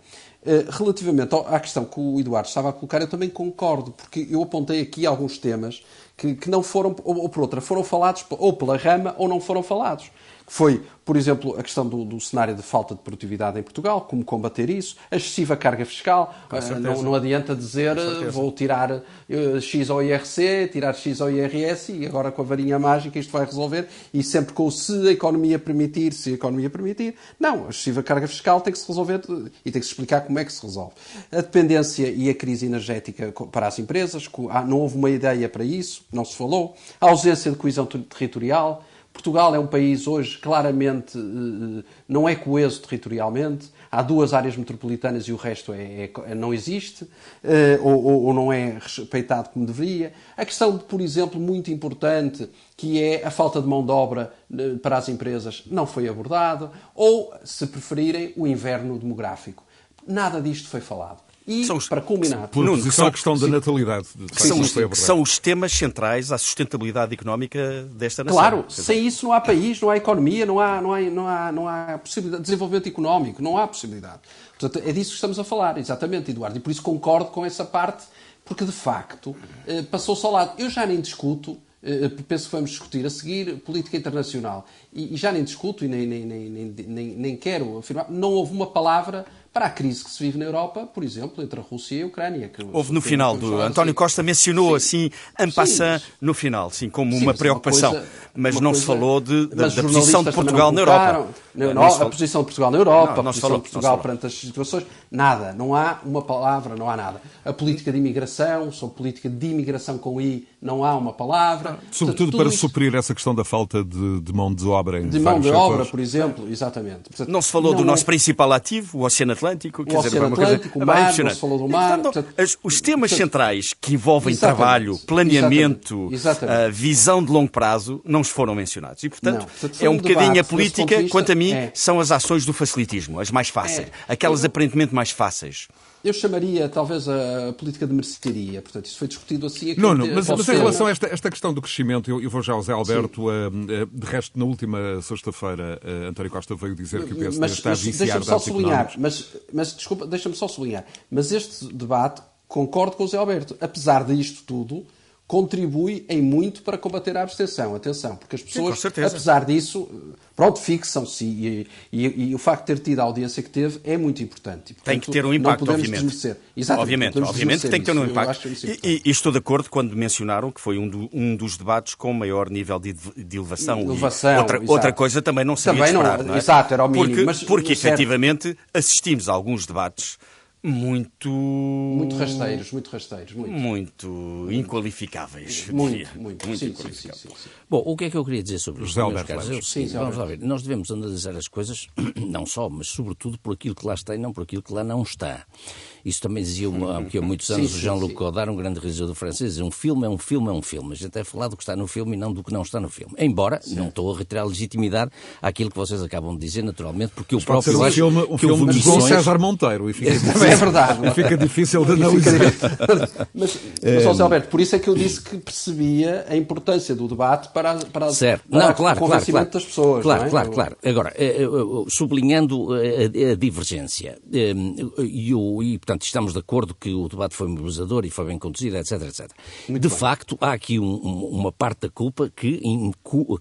Speaker 4: Eh, relativamente à questão que o Eduardo estava a colocar, eu também concordo, porque eu apontei aqui alguns temas que, que não foram, ou por outra, foram falados ou pela rama ou não foram falados foi, por exemplo, a questão do, do, cenário de falta de produtividade em Portugal, como combater isso, a excessiva carga fiscal. Uh, não, não, adianta dizer vou tirar uh, X ao IRC, tirar X ao IRS e agora com a varinha mágica isto vai resolver e sempre com se a economia permitir, se a economia permitir. Não, a excessiva carga fiscal tem que se resolver e tem que se explicar como é que se resolve. A dependência e a crise energética para as empresas, não houve uma ideia para isso, não se falou. A ausência de coesão territorial Portugal é um país hoje claramente eh, não é coeso territorialmente. Há duas áreas metropolitanas e o resto é, é não existe eh, ou, ou, não é respeitado como deveria. A questão, por exemplo, muito importante, que é a falta de mão de obra eh, para as empresas, não foi abordada. Ou, se preferirem, o inverno demográfico. Nada disto foi falado. E, são os, para culminar...
Speaker 2: Por Nuno, são a questão da natalidade.
Speaker 1: De são, os, são os temas centrais à sustentabilidade económica desta nação.
Speaker 4: Claro, sem isso não há país, não há economia, não há, não há, não há, não há possibilidade de desenvolvimento económico, não há possibilidade. Portanto, é disso que estamos a falar, exatamente, Eduardo. E por isso concordo com essa parte, porque de facto eh, passou-se ao lado. Eu já nem discuto eh, penso que vamos discutir a seguir política internacional. E, já nem discuto e nem, nem, nem, nem, nem quero afirmar, não houve uma palavra para a crise que se vive na Europa, por exemplo, entre a Rússia e a Ucrânia.
Speaker 1: Houve no final, do, António Costa mencionou sim. assim, en passant, no final, sim, como sim, uma preocupação. Uma coisa, mas não coisa, se falou de, da, da posição de Portugal na Europa.
Speaker 4: Não, a posição de Portugal na Europa, não, a posição falou, de Portugal perante as situações, nada. Não há uma palavra, não há nada. A política de imigração, sobre política de imigração com I, não há uma palavra.
Speaker 2: Sobretudo Portanto, para isso... suprir essa questão da falta de, de mão de obra em
Speaker 4: De mão de setores. obra, por exemplo, exatamente.
Speaker 1: Portanto, não se falou não, do nosso principal ativo, o Oceano Atlântico.
Speaker 4: O Oceano dizer, Atlântico, coisa, o mar, não se falou do mar.
Speaker 1: Portanto, as, os temas portanto, centrais que envolvem exatamente, trabalho, planeamento, exatamente, exatamente. Uh, visão de longo prazo, não os foram mencionados. E, portanto, não, portanto é um, um bocadinho a política, vista, quanto a mim, é. são as ações do facilitismo, as mais fáceis. É. Aquelas eu, aparentemente mais fáceis.
Speaker 4: Eu chamaria talvez a política de mercearia. Portanto, isso foi discutido assim aqui.
Speaker 2: Não, não, mas, mas em relação a esta, esta questão do crescimento, eu, eu vou já ao Zé Alberto. Uh, uh, de resto, na última sexta-feira, uh, António Costa veio dizer que o PSD mas, está a viciar
Speaker 4: mas, só sublinhar, mas, mas desculpa, deixa-me só sublinhar. Mas este debate, concordo com o Zé Alberto, apesar disto tudo, contribui em muito para combater a abstenção. Atenção, porque as pessoas, Sim, apesar disso, pronto, fixam-se e, e, e, o facto de ter tido a audiência que teve é muito importante.
Speaker 1: E, portanto, tem que ter um impacto, obviamente. obviamente, obviamente tem que ter um impacto. E, e, estou de acordo quando mencionaram que foi um, do, um dos debates com maior nível de, de elevação.
Speaker 4: elevação
Speaker 1: outra, outra, coisa também não seria também esperar, não, não é?
Speaker 4: Exato, era o mínimo.
Speaker 1: Porque,
Speaker 4: mas,
Speaker 1: porque efetivamente assistimos a alguns debates muito.
Speaker 4: Muito rasteiros, muito rasteiros. Muito,
Speaker 1: muito inqualificáveis.
Speaker 4: Muito, muito. muito sim, inqualificáveis. Sim, sim, sim,
Speaker 3: Bom, o que é que eu queria dizer sobre
Speaker 2: José
Speaker 3: isto,
Speaker 2: Alberto
Speaker 3: caros? Eu, sim, vamos lá ver. Nós devemos analisar as coisas, não só, mas sobretudo por aquilo que lá está e não por aquilo que lá não está. Isso também dizia há muitos anos sim, o Jean-Luc Godard, um grande realizador francês. Um filme é um filme é um filme. A gente é falar do que está no filme e não do que não está no filme. Embora sim. não estou a retirar a legitimidade àquilo que vocês acabam de dizer, naturalmente, porque eu próprio
Speaker 2: um
Speaker 3: acho
Speaker 2: filme, um
Speaker 3: que
Speaker 2: filme de João César Monteiro. E fica
Speaker 4: é, é verdade.
Speaker 2: fica difícil de analisar.
Speaker 4: mas, mas, Alberto, por isso é que eu disse que percebia a importância do debate para, para,
Speaker 3: certo.
Speaker 4: para
Speaker 3: não, claro,
Speaker 4: o convencimento
Speaker 3: claro,
Speaker 4: das pessoas.
Speaker 3: Claro,
Speaker 4: é?
Speaker 3: claro, claro. Agora, eh, eh, sublinhando a, a divergência, e, e, portanto, portanto, estamos de acordo que o debate foi mobilizador e foi bem conduzido, etc, etc. Muito de bem. facto, há aqui um, uma parte da culpa que,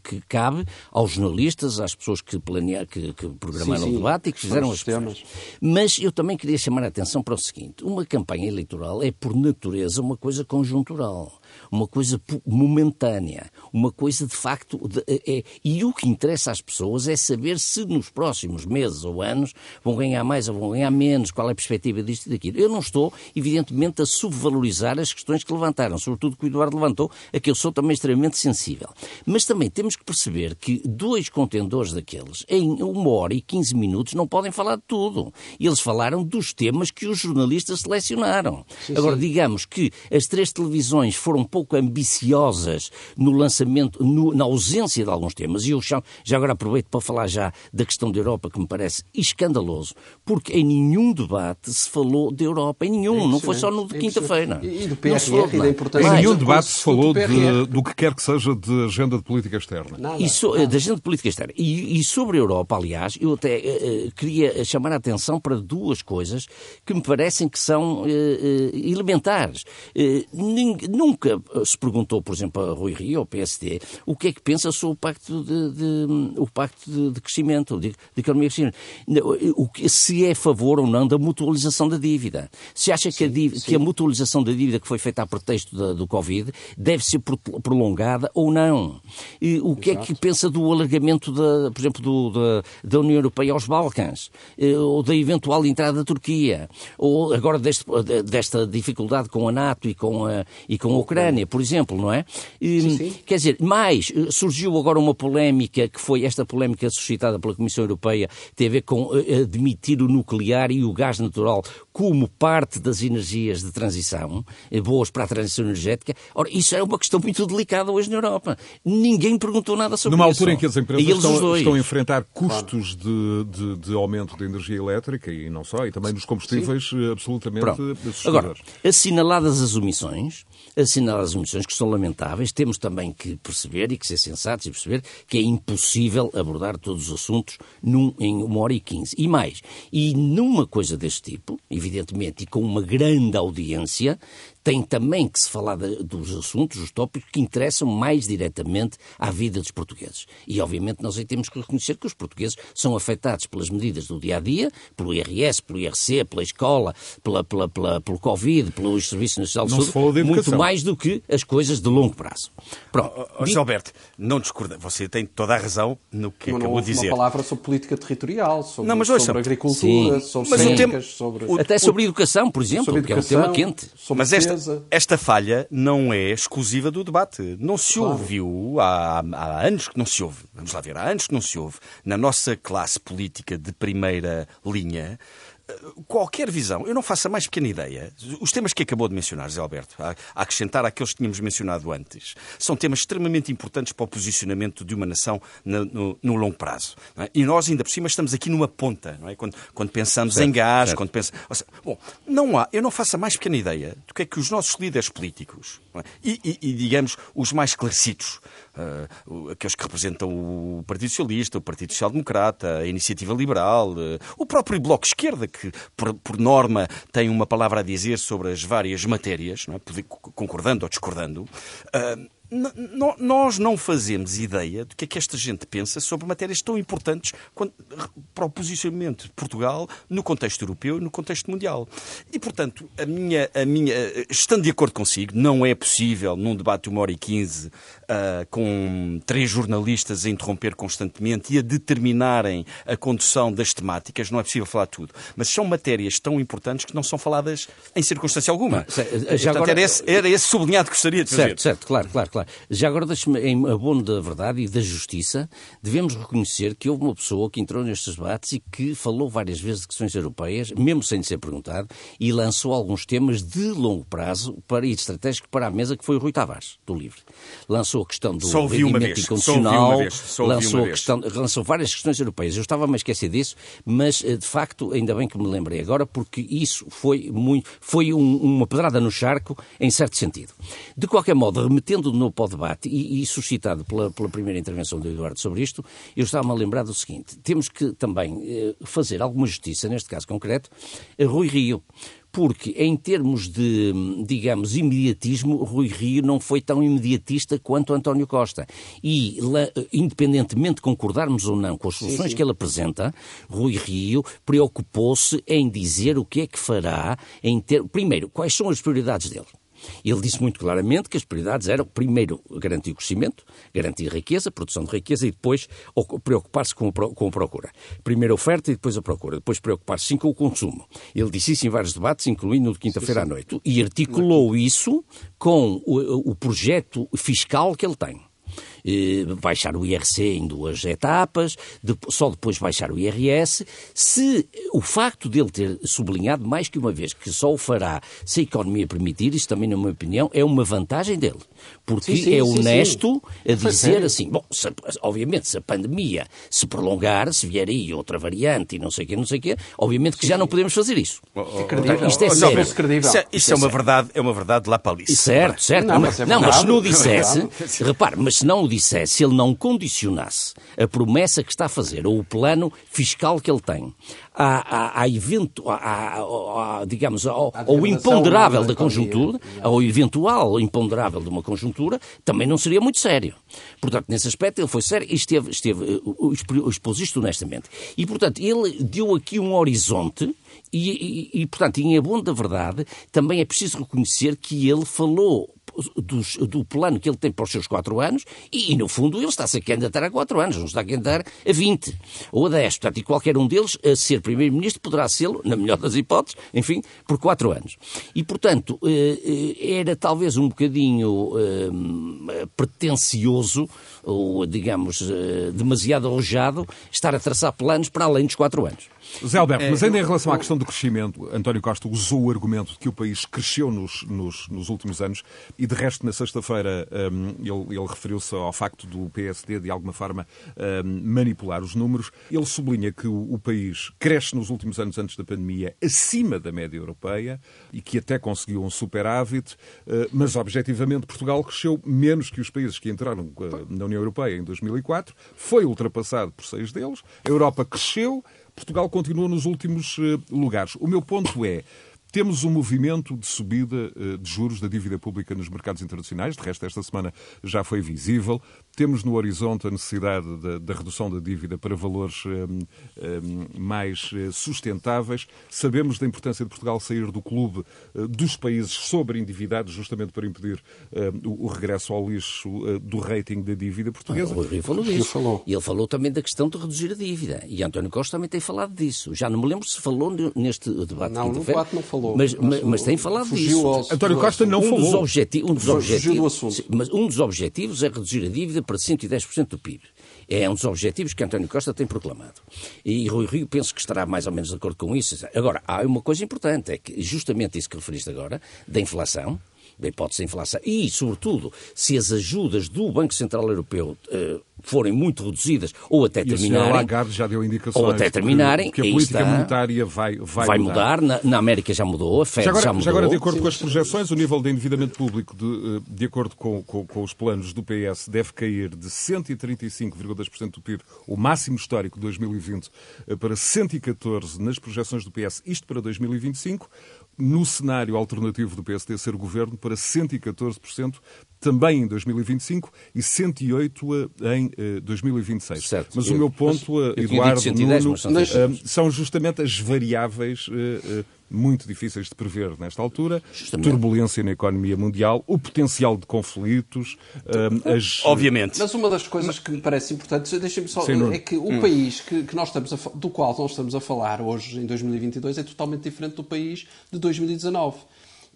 Speaker 3: que, cabe aos jornalistas, às pessoas que planearam, que, que programaram sim, sim. o debate e que fizeram as temas. Mas eu também queria chamar a atenção para o seguinte: uma campanha eleitoral é, por natureza, uma coisa conjuntural uma coisa momentânea, uma coisa de facto. De, é, e o que interessa às pessoas é saber se nos próximos meses ou anos vão ganhar mais ou vão ganhar menos, qual é a perspectiva disto e daquilo. Eu não estou, evidentemente, a subvalorizar as questões que levantaram, sobretudo que o Eduardo levantou, a que eu sou também extremamente sensível. Mas também temos que perceber que dois contendores daqueles, em uma hora e quinze minutos, não podem falar de tudo. Eles falaram dos temas que os jornalistas selecionaram. Sim, Agora, sim. digamos que as três televisões foram pouco ambiciosas no lançamento, no, na ausência de alguns temas, e eu já, já agora aproveito para falar já da questão da Europa, que me parece escandaloso, porque em nenhum debate se falou da Europa, em nenhum, é não foi só no de é quinta-feira.
Speaker 4: E do PRR e da
Speaker 2: importância... Em nenhum debate se falou de, do que quer que seja de agenda de política externa.
Speaker 3: Nada, e so, nada. De agenda de política externa. E, e, sobre a Europa, aliás, eu até uh, queria chamar a atenção para duas coisas que me parecem que são uh, uh, elementares. nunca se perguntou, por exemplo, a Rui Rio, ao PSD, o que é que pensa sobre o pacto de, de o pacto de, de crescimento, de, de, economia crescimento. O que, se é a favor ou não da mutualização da dívida. Se acha que, a, dívida, que a mutualização da dívida que foi feita a pretexto da, do Covid deve ser prolongada ou não. E o que Exato. é que pensa do alargamento, da, por exemplo, do, da, da União Europeia aos Balcãs? Eh, ou da eventual entrada da Turquia? Ou agora deste, desta dificuldade com a NATO e com a, e com a Ucrânia? Ucrânia, por exemplo, não é? E, sim, sim. Quer dizer, mais, eh, surgiu agora uma polémica, que foi esta polémica suscitada pela Comissão Europeia, tem a ver com uh, admitir o nuclear e o gás natural como parte das energias de transição, boas para a transição energética. Ora, isso é uma questão muito delicada hoje na Europa. Ninguém perguntou nada sobre
Speaker 2: Numa
Speaker 3: isso.
Speaker 2: Numa altura em que as empresas estão, estão, a enfrentar custos claro. de, de, de, aumento de energia elétrica e não só, e também dos combustíveis sim. absolutamente Pronto.
Speaker 3: Agora, assinaladas as omissões, assinalar as omissões que são lamentáveis, temos também que perceber e que ser sensatos e perceber que é impossível abordar todos os assuntos num, em uma hora e quinze. E mais, e numa coisa deste tipo, evidentemente, e com uma grande audiência, tem também que se falar de, dos assuntos, dos tópicos que interessam mais diretamente à vida dos portugueses. E, obviamente, nós aí temos que reconhecer que os portugueses são afetados pelas medidas do dia a dia, pelo IRS, pelo IRC, pela escola, pela, pela, pela pelo Covid, pelos Serviços Nacionais de Saúde, muito mais do que as coisas de longo prazo.
Speaker 1: Pronto. Oh, oh, Alberto, não discorda. Você tem toda a razão no que
Speaker 4: mas
Speaker 1: acabou de dizer.
Speaker 4: uma palavra sobre política territorial, sobre, não, mas, sobre agricultura, sim, sobre mas sobre...
Speaker 3: Até sobre educação, por exemplo, educação, que é um tema quente.
Speaker 1: Mas esta, esta falha não é exclusiva do debate. Não se claro. ouviu, há, há anos que não se ouve, vamos lá ver, há anos que não se ouve, na nossa classe política de primeira linha, qualquer visão, eu não faço a mais pequena ideia. Os temas que acabou de mencionar, Zé Alberto, a, acrescentar àqueles que tínhamos mencionado antes, são temas extremamente importantes para o posicionamento de uma nação no, no, no longo prazo. É? E nós, ainda por cima, estamos aqui numa ponta, não é? quando, quando pensamos certo, em gás, certo. quando pensamos. Seja, bom, não há, eu não faço a mais pequena ideia do que é que os nossos líderes políticos é? e, e, e, digamos, os mais esclarecidos, uh, aqueles que representam o Partido Socialista, o Partido Social Democrata, a Iniciativa Liberal, uh, o próprio Bloco Esquerda, que, por, por, norma, tem uma palavra a dizer sobre as várias matérias, é? concordando ou discordando, uh, nós não fazemos ideia do que é que esta gente pensa sobre matérias tão importantes para o posicionamento de Portugal no contexto europeu e no contexto mundial. E, portanto, a minha, a minha, estando de acordo consigo, não é possível, num debate de uma hora e quinze, uh, com três jornalistas a interromper constantemente e a determinarem a condução das temáticas, não é possível falar tudo. Mas são matérias tão importantes que não são faladas em circunstância alguma. Já Portanto, agora... era, esse, era esse sublinhado que gostaria de fazer.
Speaker 3: Certo, certo, claro, claro, claro. Já agora, deixe-me, em abono da verdade e da justiça, devemos reconhecer que houve uma pessoa que entrou nestes debates e que falou várias vezes de questões europeias, mesmo sem ser perguntado, e lançou alguns temas de longo prazo para, e estratégico para a mesa, que foi o Rui Tavares, do LIVRE. Lançou a questão do rendimento incondicional, lançou, questão, lançou várias questões europeias. Eu estava a esquecer disso, mas, eh, de facto, ainda bem que me lembrei agora, porque isso foi, muito, foi um, uma pedrada no charco, em certo sentido. De qualquer modo, remetendo no para o debate e, e suscitado pela, pela, primeira intervenção do Eduardo sobre isto, eu estava-me a lembrar do seguinte: temos que também eh, fazer alguma justiça, neste caso concreto, a Rui Rio porque em termos de, digamos, imediatismo, Rui Rio não foi tão imediatista quanto António Costa. E, independentemente de concordarmos ou não com as soluções sim, sim. que ele apresenta, Rui Rio preocupou-se em dizer o que é que fará em ter... Primeiro, quais são as prioridades dele? Ele disse muito claramente que as prioridades eram, primeiro, garantir o crescimento, garantir riqueza, produção de riqueza e depois preocupar-se com, com a procura. Primeiro a oferta e depois a procura. Depois preocupar-se sim com o consumo. Ele disse isso em vários debates, incluindo o de quinta-feira à noite. E articulou isso com o, o projeto fiscal que ele tem. Eh, baixar o IRC em duas etapas, só depois baixar o IRS. Se o facto dele ter sublinhado mais que uma vez que só o fará se a economia permitir, isso também, na minha opinião, é uma vantagem dele. Porque sim, sim, é honesto sim, a dizer assim, bom, se, obviamente, se a pandemia se prolongar, se vier aí outra variante e não sei o quê, não sei o quê, obviamente que já não podemos fazer isso.
Speaker 1: Oh, oh, oh, isto é sério. Isso, é, isso é, uma verdade, é uma verdade lá para ali.
Speaker 3: Certo, certo. Não, mas, é não, mas se não o dissesse, repare, mas se não o dissesse, se ele não condicionasse a promessa que está a fazer ou o plano fiscal que ele tem à, à, à evento, à, à, digamos, ao, ao imponderável da conjuntura, ao eventual imponderável de uma conjuntura, também não seria muito sério. Portanto, nesse aspecto ele foi sério e esteve, esteve, expôs isto honestamente. E, portanto, ele deu aqui um horizonte e, e, e, portanto, em abono da verdade, também é preciso reconhecer que ele falou dos, do plano que ele tem para os seus quatro anos e, e no fundo, ele está-se a candidatar a quatro anos, não está a candidatar a 20 ou a 10. Portanto, e qualquer um deles, a ser Primeiro-Ministro, poderá ser, na melhor das hipóteses, enfim, por quatro anos. E, portanto, eh, eh, era talvez um bocadinho eh, pretencioso ou, digamos, demasiado arrojado estar a traçar planos para além dos quatro anos.
Speaker 2: Zé Alberto, mas ainda em relação à questão do crescimento, António Costa usou o argumento de que o país cresceu nos, nos, nos últimos anos e, de resto, na sexta-feira um, ele, ele referiu-se ao facto do PSD, de alguma forma, um, manipular os números. Ele sublinha que o, o, país cresce nos últimos anos antes da pandemia acima da média europeia e que até conseguiu um superávit, uh, mas, objetivamente, Portugal cresceu menos que os países que entraram na União Europeia em 2004, foi ultrapassado por seis deles, a Europa cresceu, Portugal continua nos últimos lugares. O meu ponto é. Temos um movimento de subida uh, de juros da dívida pública nos mercados internacionais, de resto, esta semana já foi visível. Temos no horizonte a necessidade da, da redução da dívida para valores um, um, mais eh, sustentáveis. Sabemos da importância de Portugal sair do clube uh, dos países sobreendividados, justamente para impedir uh, o, o, regresso ao lixo uh, do rating da dívida portuguesa.
Speaker 3: Ah, o Rio falou disso. Falou. E ele falou também da questão de reduzir a dívida. E António Costa também tem falado disso. Já não me lembro se falou neste debate.
Speaker 4: Não, no debate não falou.
Speaker 3: Mas, mas, mas tem falado disso.
Speaker 2: Ao... António Costa não
Speaker 3: um
Speaker 2: falou.
Speaker 3: Dos objeti um dos objetivos, mas um dos objetivos é reduzir a dívida para 110% do PIB. É um dos objetivos que António Costa tem proclamado. E Rui Rio penso que estará mais ou menos de acordo com isso. Agora, há uma coisa importante, é que justamente isso que referiste agora, da inflação, da hipótese de inflação, e, sobretudo, se as ajudas do Banco Central Europeu uh, forem muito reduzidas ou até
Speaker 2: e
Speaker 3: terminarem.
Speaker 2: O Lagarde já deu indicações
Speaker 3: ou até terminarem.
Speaker 2: Que, que a política está, monetária vai, vai,
Speaker 3: vai mudar. mudar. Na, na, América já mudou, a Fed já,
Speaker 2: agora,
Speaker 3: já mudou.
Speaker 2: Já agora, de acordo com as projeções, o nível de endividamento público, de, eh, de acordo com, com, com, os planos do PS, deve cair de 135,2% do PIB, o máximo histórico de 2020, eh, para 114% nas projeções do PS, isto para 2025 no cenário alternativo do PSD ser governo para 114% também em 2025 e 108 em 2026. Eh,
Speaker 3: certo.
Speaker 2: Mas eu, o meu ponto, mas, Eduardo, 110, Nuno, são, eh, são justamente as variáveis eh, muito difíceis de prever nesta altura, Justamente. turbulência na economia mundial, o potencial de conflitos, as...
Speaker 1: Obviamente.
Speaker 4: Mas uma das coisas que me parece importante, deixem-me só, Sim, é que o hum. país que, que, nós estamos a, do qual nós estamos a falar hoje, em 2022, é totalmente diferente do país de 2019.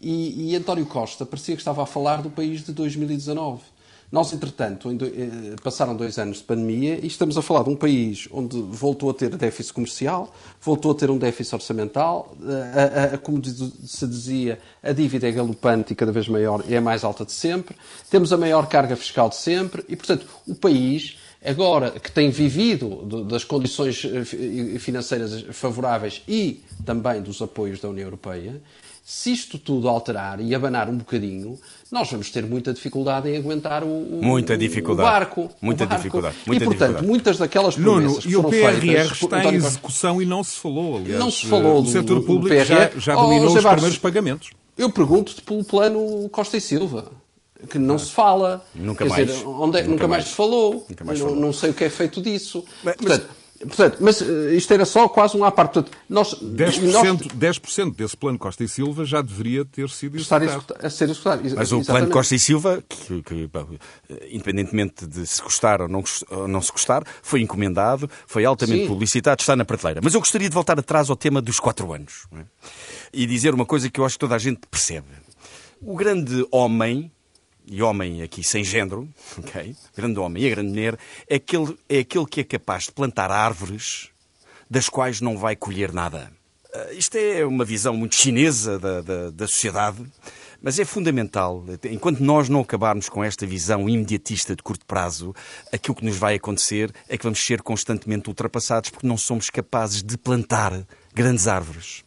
Speaker 4: E, e António Costa parecia que estava a falar do país de 2019. Nós, entretanto, eh, passaram dois anos de pandemia e estamos a falar de um país onde voltou a ter déficit comercial, voltou a ter um déficit orçamental, a, a, a, como se dizia, a dívida é galopante e cada vez maior e é mais alta de sempre, temos a maior carga fiscal de sempre e, portanto, o país, agora que tem vivido das condições eh, financeiras favoráveis e também dos apoios da União Europeia, se isto tudo alterar e abanar um bocadinho, nós vamos ter muita dificuldade em aguentar o, o,
Speaker 1: muita dificuldade.
Speaker 4: o barco.
Speaker 1: Muita
Speaker 4: o barco.
Speaker 1: dificuldade. Muita
Speaker 4: e, portanto,
Speaker 1: dificuldade.
Speaker 4: muitas daquelas promessas
Speaker 2: Nuno, e o PRR
Speaker 4: feitas,
Speaker 2: está em execução e não se falou, aliás.
Speaker 4: Não se falou
Speaker 2: O
Speaker 4: do-
Speaker 2: setor público
Speaker 4: PRR.
Speaker 2: já, já
Speaker 4: Oh,
Speaker 2: dominou
Speaker 4: José
Speaker 2: os
Speaker 4: Barros,
Speaker 2: primeiros pagamentos.
Speaker 4: Eu pergunto-te pelo plano Costa e Silva, que não se fala.
Speaker 1: Nunca
Speaker 4: Quer
Speaker 1: mais.
Speaker 4: Dizer, onde é-
Speaker 1: Nunca
Speaker 4: nunca, mais
Speaker 1: mais.
Speaker 4: se falou.
Speaker 1: Nunca mais
Speaker 4: Eu não,
Speaker 1: falou.
Speaker 4: não sei o que é feito disso.
Speaker 1: Mas-
Speaker 4: portanto, portanto, mas eh, isto era só quase um à parte. Portanto, nós,
Speaker 2: 10%,
Speaker 4: nós
Speaker 2: 10% desse plano Costa e Silva já deveria ter sido
Speaker 4: estar
Speaker 2: executado.
Speaker 4: a ser executado. Ex-
Speaker 1: Mas o plano
Speaker 4: exatamente.
Speaker 1: Costa e Silva, que, que, independentemente de se gostar ou não, ou não se gostar, foi encomendado, foi altamente
Speaker 4: Sim.
Speaker 1: publicitado, está na prateleira. Mas eu gostaria de voltar atrás ao tema dos quatro anos é? e dizer uma coisa que eu acho que toda a gente percebe. O grande homem, e homem aqui sem género, ok? grande homem e a grande mulher, é aquele, é aquele que é capaz de plantar árvores das quais não vai colher nada. Ah, Isto é uma visão muito chinesa da, da, da sociedade, mas é fundamental. Enquanto nós não acabarmos com esta visão imediatista de curto prazo, aquilo que nos vai acontecer é que vamos ser constantemente ultrapassados porque não somos capazes de plantar grandes árvores.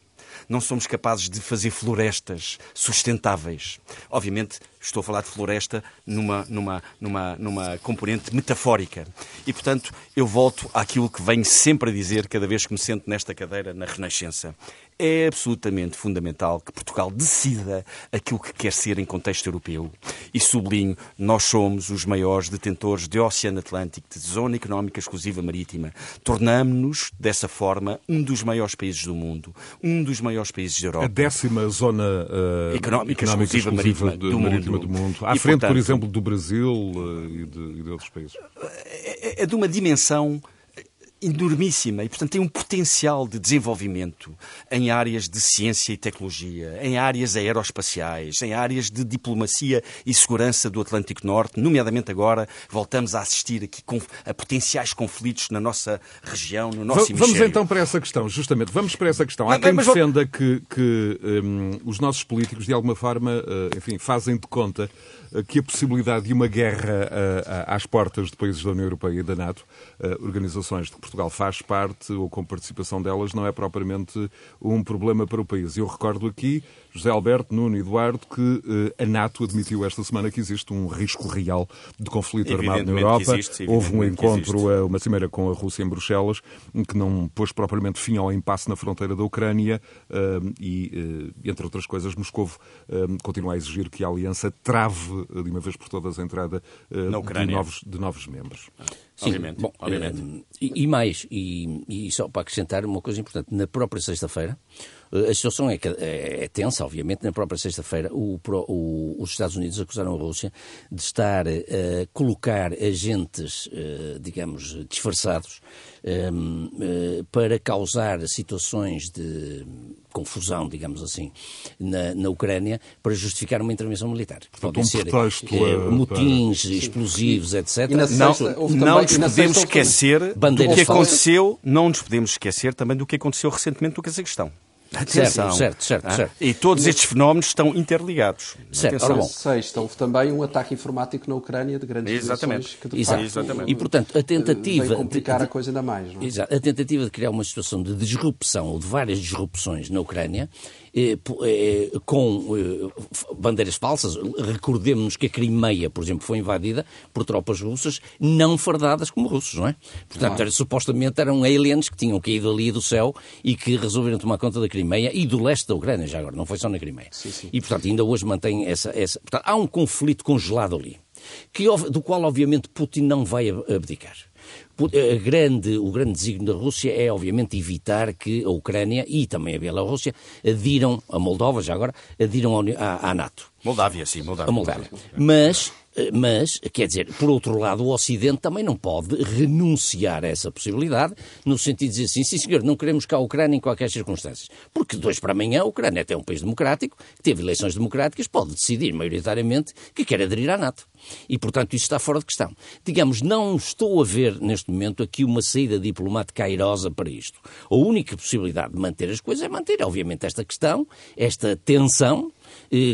Speaker 1: Não somos capazes de fazer florestas sustentáveis. Obviamente, estou a falar de floresta numa, numa, numa, numa componente metafórica. E, portanto, eu volto àquilo que venho sempre a dizer cada vez que me sento nesta cadeira na Renascença. É absolutamente fundamental que Portugal decida aquilo que quer ser em contexto europeu. E sublinho, nós somos os maiores detentores de Oceano Atlântico, de Zona Económica Exclusiva Marítima. Tornamos-nos, dessa forma, um dos maiores países do mundo, um dos maiores países da
Speaker 2: A
Speaker 1: Europa.
Speaker 2: décima zona eh,
Speaker 1: Económica
Speaker 2: económica
Speaker 1: exclusiva marítima
Speaker 2: de-
Speaker 1: do
Speaker 2: marítima
Speaker 1: mundo.
Speaker 2: do mundo.
Speaker 1: E,
Speaker 2: À frente, por
Speaker 1: portanto,
Speaker 2: exemplo, do Brasil eh, e de, e de outros países.
Speaker 1: é é de uma dimensão enormíssima e, portanto, tem um potencial de desenvolvimento em áreas de ciência e tecnologia, em áreas aeroespaciais, em áreas de diplomacia e segurança do Atlântico Norte, nomeadamente agora voltamos a assistir aqui a potenciais conflitos na nossa região, no nosso
Speaker 2: Va- Vamos
Speaker 1: hemisfério.
Speaker 2: então para essa questão, justamente. Vamos para essa questão. Há
Speaker 1: Mas-
Speaker 2: quem
Speaker 1: mas-
Speaker 2: defenda que, que, hum, os nossos políticos, de alguma forma, eh, enfim, fazem de conta eh, que a possibilidade de uma guerra a- às portas de países da União Europeia e da NATO, eh, organizações de Portugal faz parte ou com participação delas, não é propriamente um problema para o país. Eu recordo aqui, José Alberto, Nuno e Eduardo, que eh, a NATO admitiu esta semana que existe um risco real de conflito armado na Europa.
Speaker 1: existe,
Speaker 2: Houve um encontro a uma cimeira com a Rússia em Bruxelas, que não pôs propriamente fim ao impasse na fronteira da Ucrânia um, e, entre outras coisas, Moscovo um, continua a exigir que a aliança trave de uma vez por todas a entrada de, novos, de novos membros.
Speaker 3: Sim,
Speaker 1: Obviamente,
Speaker 3: bom,
Speaker 1: obviamente.
Speaker 3: eh, e, e mais, e, e só para acrescentar uma coisa importante, na própria sexta-feira, eh, a situação é, é- é tensa, obviamente, na própria sexta-feira os Estados Unidos acusaram a Rússia de estar eh, a colocar agentes, digamos, disfarçados para causar situações de confusão, digamos assim, na, na Ucrânia para justificar uma intervenção militar. Podem
Speaker 2: um
Speaker 3: ser eh,
Speaker 2: eh,
Speaker 3: motins, explosivos, etc.
Speaker 4: E na
Speaker 1: Não,
Speaker 4: sexta,
Speaker 1: não
Speaker 4: também-
Speaker 1: nos
Speaker 4: e na
Speaker 1: podemos esquecer do que aconteceu, não nos podemos esquecer também do que aconteceu recentemente no Cazaquistão. Atenção.
Speaker 3: certo, certo,
Speaker 1: Ah,
Speaker 3: certo.
Speaker 1: E todos estes fenómenos estão interligados.
Speaker 3: Certo, ora bom.
Speaker 4: sexta houve também um ataque informático na Ucrânia de grandes
Speaker 1: Exatamente.
Speaker 4: dimensões que de
Speaker 3: Exato.
Speaker 4: facto,
Speaker 1: Exatamente.
Speaker 3: E, portanto, a tentativa
Speaker 4: veio complicar
Speaker 3: de-
Speaker 4: a coisa ainda mais. Não é?
Speaker 3: Exato. A tentativa de criar uma situação de disrupção ou de várias disrupções na Ucrânia eh, eh, com eh, bandeiras falsas. Recordemos-nos que a Crimeia, por exemplo, foi invadida por tropas russas não fardadas como russos, não é? Portanto, era- supostamente eram aliens que tinham caído ali do céu e que resolveram tomar conta da Crimeia e do leste da Ucrânia, já agora, não foi só na Crimeia. E, portanto, ainda hoje mantém essa... essa... Portanto, há um conflito congelado ali, que, do qual, obviamente, Putin não vai ab- abdicar. A grande- o grande desígnio da Rússia é, obviamente, evitar que a Ucrânia e também a Bielorrússia adiram, a Moldova já agora, adiram à, à- NATO
Speaker 1: Moldávia, sim, Moldávia.
Speaker 3: a Moldávia. Mas, eh, mas, quer dizer, por outro lado, o Ocidente também não pode renunciar a essa possibilidade, no sentido de dizer assim, sim senhor, não queremos cá a Ucrânia em qualquer circunstâncias. Porque hoje para amanhã a Ucrânia é até um país democrático, que teve eleições democráticas, pode decidir maioritariamente que quer aderir à NATO. E, portanto, isso está fora de questão. Digamos, não estou a ver neste momento aqui uma saída diplomática airosa para isto. A única possibilidade de manter as coisas é manter, obviamente, esta questão, esta tensão, eh,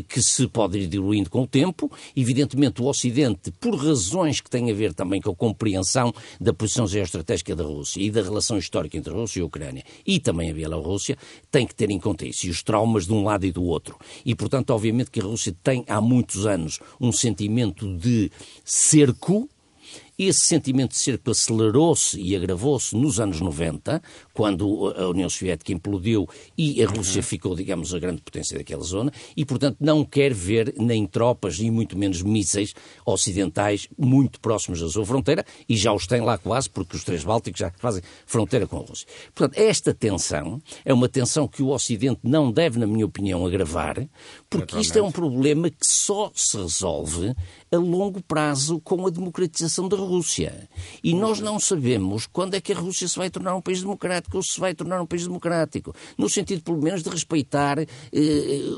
Speaker 3: que se pode ir diluindo com o tempo. Evidentemente, o Ocidente, por razões que têm a ver também com a compreensão da posição geoestratégica da Rússia e da relação histórica entre a Rússia e a Ucrânia e também a Bielorrússia, tem que ter em conta isso e os traumas de um lado e do outro. E, portanto, obviamente que a Rússia tem há muitos anos um sentimento de cerco esse sentimento de cerco acelerou-se e agravou-se nos anos 90, quando a União Soviética implodiu e a Rússia uhum. ficou, digamos, a grande potência daquela zona, e, portanto, não quer ver nem tropas e muito menos mísseis ocidentais muito próximos da sua fronteira, e já os tem lá quase, porque os três Bálticos já fazem fronteira com a Rússia. Portanto, esta tensão é uma tensão que o Ocidente não deve, na minha opinião, agravar, porque isto é um problema que só se resolve a longo prazo com a democratização da Rússia. E nós não sabemos quando é que a Rússia se vai tornar um país democrático ou se vai tornar um país democrático. No sentido, pelo menos, de respeitar eh,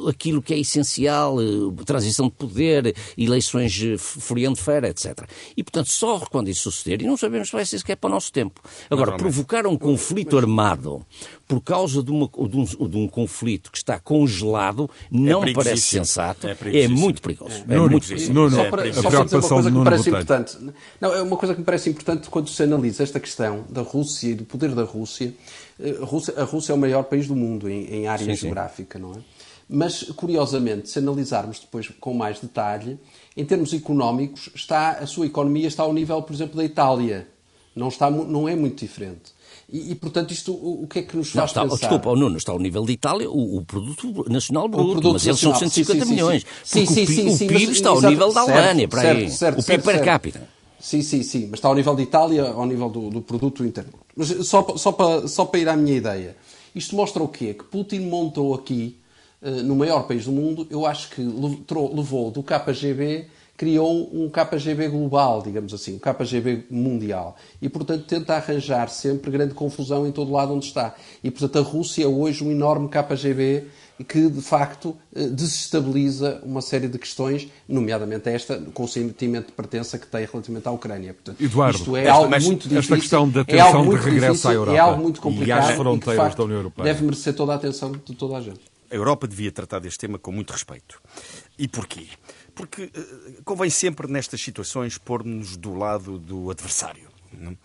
Speaker 3: aquilo que é essencial, eh, transição de poder, eleições eh, furiando-feira, etc. E, portanto, só quando isso suceder, e não sabemos se vai ser sequer para o nosso tempo. Agora, provocar um conflito armado por causa de, uma, de, um, de, um, conflito que está congelado não é parece sensato, é, é, muito perigoso. É,
Speaker 2: é muito perigoso. Nuno, só para, a preocupação
Speaker 4: de Nuno parece importante. Não, é uma coisa que me parece importante quando se analisa esta questão da Rússia e do poder da Rússia. Eh, a Rússia, a Rússia é o maior país do mundo em, em área sim, geográfica, sim. não é? Mas, curiosamente, se analisarmos depois com mais detalhe, em termos económicos, está, a sua economia está ao nível, por exemplo, da Itália. Não, está, não é muito diferente. E, e, portanto, isto o, o, que é que nos faz
Speaker 3: não,
Speaker 4: está,
Speaker 3: pensar? Desculpa, o Nuno, está ao nível de Itália o, o produto nacional bruto, produto mas eles são 150 sim, milhões. Sim, sim, sim, sim, o PIB está ao nível da Alemanha, para certo, aí. Certo, o PIB per capita.
Speaker 4: Sim, sim, sim, mas está ao nível de Itália, ao nível do, do produto interno. Mas só, só, para, só para ir à minha ideia, isto mostra o quê? Que Putin montou aqui, uh, no maior país do mundo, eu acho que levou do KGB criou um KGB global, digamos assim, um KGB mundial. E, portanto, tenta arranjar sempre grande confusão em todo lado onde está. E, portanto, a Rússia é hoje um enorme KGB que, de facto, eh, desestabiliza uma série de questões, nomeadamente esta, com o sentimento de pertença que tem relativamente à Ucrânia.
Speaker 2: Portanto, Eduardo, isto é esta, algo muito difícil. Esta questão da é tensão é de regresso difícil, à Europa
Speaker 4: é algo muito complicado
Speaker 2: e às fronteiras e, de facto, da União Europeia.
Speaker 4: Deve merecer toda a atenção de toda a gente.
Speaker 1: A Europa devia tratar deste tema com muito respeito. E porquê? Porque uh, convém sempre, nestas situações, pôr-nos do lado do adversário. É?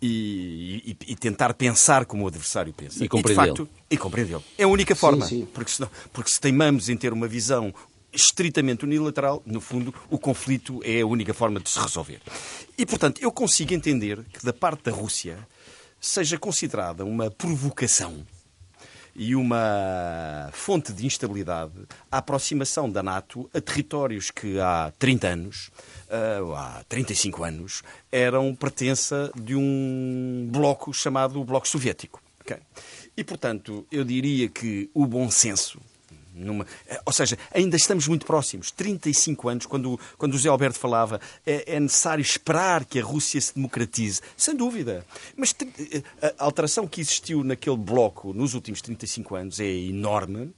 Speaker 1: E, e, e, tentar pensar como o adversário pensa.
Speaker 3: E compreendê-lo.
Speaker 1: E compreendê-lo. É a única forma. Sim, sim. Porque, senão, porque se teimamos em ter uma visão estritamente unilateral, no fundo, o conflito é a única forma de se resolver. E, portanto, eu consigo entender que da parte da Rússia seja considerada uma provocação e uma fonte de instabilidade a aproximação da NATO a territórios que há 30 anos, uh, há 35 anos, eram pertença de um bloco chamado Bloco Soviético. Okay? E, portanto, eu diria que o bom senso numa... Eh, ou seja, ainda estamos muito próximos. 35 anos, quando, quando o José Alberto falava, é, é necessário esperar que a Rússia se democratize. Sem dúvida. Mas eh, a alteração que existiu naquele bloco nos últimos 35 anos é enorme.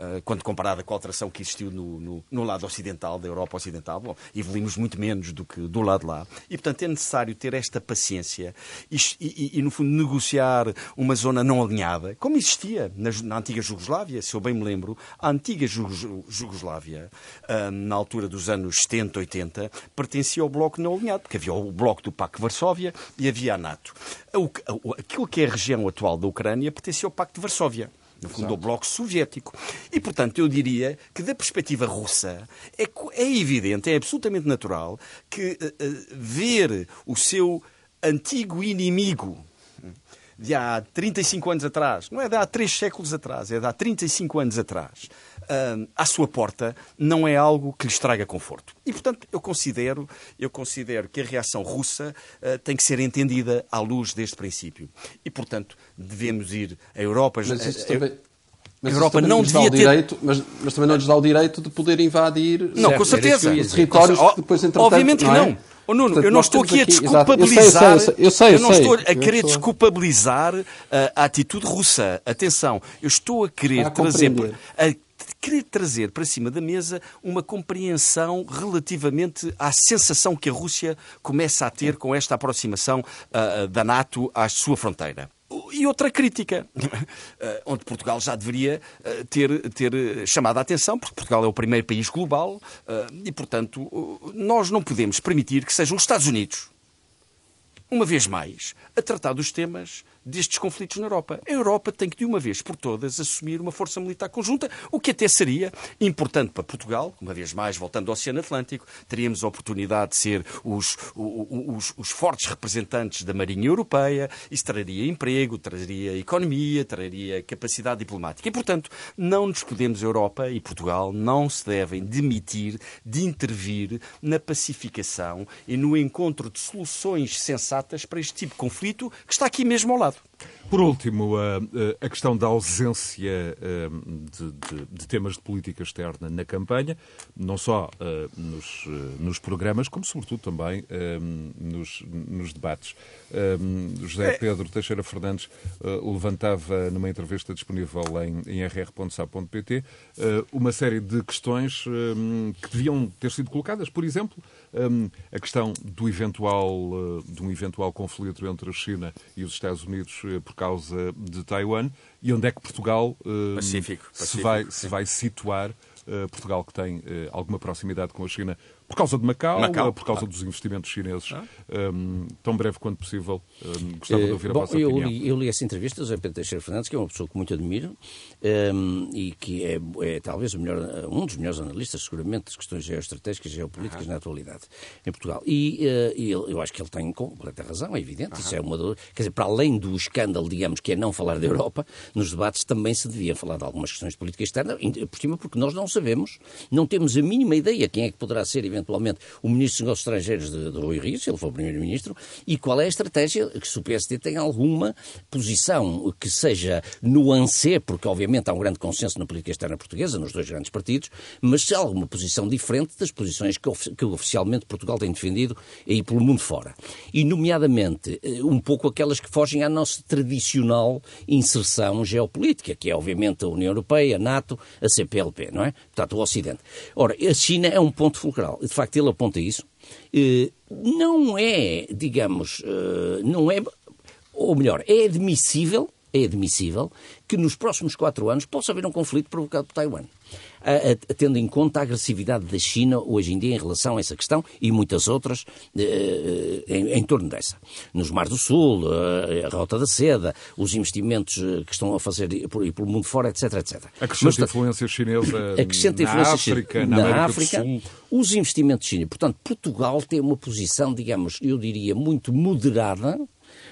Speaker 1: Eh, quando comparada com a alteração que existiu no, no, no, lado ocidental, da Europa Ocidental. Bom, evoluímos muito menos do que do lado lá. E, portanto, é necessário ter esta paciência e, e, e no fundo, negociar uma zona não alinhada, como existia na, na antiga Jugoslávia, se eu bem me lembro. A antiga Jugoslávia, uh, na altura dos anos 70, 80, pertencia ao bloco não alinhado, porque havia o bloco do Pacto de Varsóvia e havia a NATO. Aquilo que é a região atual da Ucrânia pertencia ao Pacto de Varsóvia no fundo, Exato. do bloco soviético. E, portanto, eu diria que, da perspectiva russa, é, é evidente, é absolutamente natural que uh, ver o seu antigo inimigo de há 35 anos atrás, não é de há 3 séculos atrás, é de há 35 anos atrás, uh, à sua porta, não é algo que lhe estraga conforto. E, portanto, eu considero, eu considero que a reação russa uh, tem que ser entendida à luz deste princípio. E, portanto, devemos ir à Europa...
Speaker 4: Mas isso também... Mas a Europa não devia ter... Direito, mas, mas, também não lhes dá o direito de poder invadir
Speaker 1: não, com certeza.
Speaker 4: territórios que depois, entretanto...
Speaker 1: Obviamente que não. É? Oh, Nuno, Portanto, eu não estou aqui a desculpabilizar. Eu, sei, eu, sei, eu, eu não estou a querer desculpabilizar a, a atitude russa. Atenção, eu estou a querer a trazer. A, querer trazer para cima da mesa uma compreensão relativamente à sensação que a Rússia começa a ter com esta aproximação uh, da NATO à sua fronteira. E outra crítica, onde Portugal já deveria ter, ter chamado a atenção, porque Portugal é o primeiro país global e, portanto, nós não podemos permitir que sejam os Estados Unidos, uma vez mais, a tratar dos temas destes conflitos na Europa. A Europa tem que, de uma vez por todas, assumir uma força militar conjunta, o que até seria importante para Portugal, uma vez mais, voltando ao Oceano Atlântico, teríamos a oportunidade de ser os, os, os fortes representantes da Marinha Europeia, isso traria emprego, traria economia, traria capacidade diplomática. E, portanto, não nos podemos, Europa e Portugal, não se devem demitir de intervir na pacificação e no encontro de soluções sensatas para este tipo de conflito que está aqui mesmo ao lado. up.
Speaker 2: Por último, a, a questão da ausência de, de, de, temas de política externa na campanha, não só nos, nos programas, como sobretudo também nos, nos debates. José é. Pedro Teixeira Fernandes levantava numa entrevista disponível em, em rr.sa.pt uma série de questões que deviam ter sido colocadas. Por exemplo, a questão do eventual, de um eventual conflito entre a China e os Estados Unidos por causa de Taiwan e onde é que Portugal uh, Pacífico, Pacífico, se, vai, se vai situar. Uh, Portugal que tem alguma proximidade com a China por causa de Macau, Macau ou por causa dos investimentos chineses? Ah. Um, tão breve quanto possível, um, gostava de ouvir a Bom, vossa
Speaker 3: eu
Speaker 2: opinião.
Speaker 3: Li, eu li essa entrevista do José Pedro Teixeira Fernandes, que é uma pessoa que muito admiro um, e que é, é, talvez melhor, um dos melhores analistas, seguramente, das questões geoestratégicas e geopolíticas ah. na atualidade em Portugal. E, uh, e eu, eu acho que ele tem completa razão, é evidente. Ah. Isso é uma do... Quer dizer, para além do escândalo, digamos, que é não falar da Europa, nos debates também se devia falar de algumas questões de política externa, por cima porque nós não sabemos, não temos a mínima ideia quem é que poderá ser, eventualmente, o Ministro dos Negócios Estrangeiros de, de Rui Rio, se ele for Primeiro-Ministro, e qual é a estratégia, que se o PSD tem alguma posição que seja nuance, porque obviamente há um grande consenso na política externa portuguesa, nos dois grandes partidos, mas se há alguma posição diferente das posições que, que oficialmente Portugal tem defendido aí pelo mundo fora. E, nomeadamente, eh, um pouco aquelas que fogem à nossa tradicional inserção geopolítica, que é obviamente a União Europeia, a NATO, a CPLP, não é? Portanto, o Ocidente. Ora, a China é um ponto fulcral. De facto, ele aponta isso. Eh, não é, digamos, eh, não é, ou melhor, é admissível, é admissível que nos próximos quatro anos possa haver um conflito provocado por Taiwan a, a, tendo em conta a agressividade da China hoje em dia em relação a essa questão e muitas outras eh, em, em, torno dessa. Nos Mar do Sul, eh, a Rota da Seda, os investimentos eh, que estão a fazer por, e pelo mundo fora, etc, etc.
Speaker 2: A crescente influência chinesa crescente na influência África, na, na África,
Speaker 3: os investimentos chineses. Portanto, Portugal tem uma posição, digamos, eu diria, muito moderada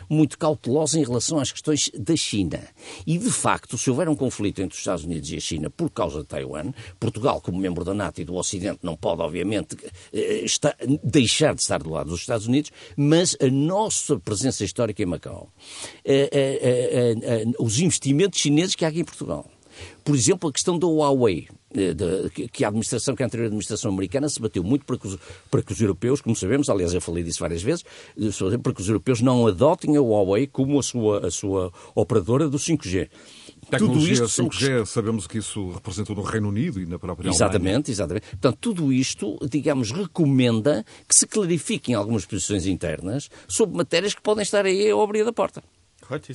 Speaker 3: muito cautelosa em relação às questões da China. E, de facto, se houver um conflito entre os Estados Unidos e a China por causa de Taiwan, Portugal, como membro da NATO e do Ocidente, não pode, obviamente, eh, estar, deixar de estar do lado dos Estados Unidos, mas a nossa presença histórica em Macau, eh, eh, os investimentos chineses que há aqui em Portugal, por exemplo, a questão da Huawei, eh, de, que a administração, que a anterior administração americana se bateu muito para que, os, para que os europeus, como sabemos, aliás eu falei disso várias vezes, eh, para que os europeus não adotem a Huawei como a sua, a sua operadora do 5G.
Speaker 2: Tecnologia tudo isto 5G, são... sabemos que isso representou no Reino Unido e na própria
Speaker 3: Exatamente,
Speaker 2: Alemanha.
Speaker 3: exatamente. Portanto, tudo isto, digamos, recomenda que se clarifiquem algumas posições internas sobre matérias que podem estar aí ao abrir da porta.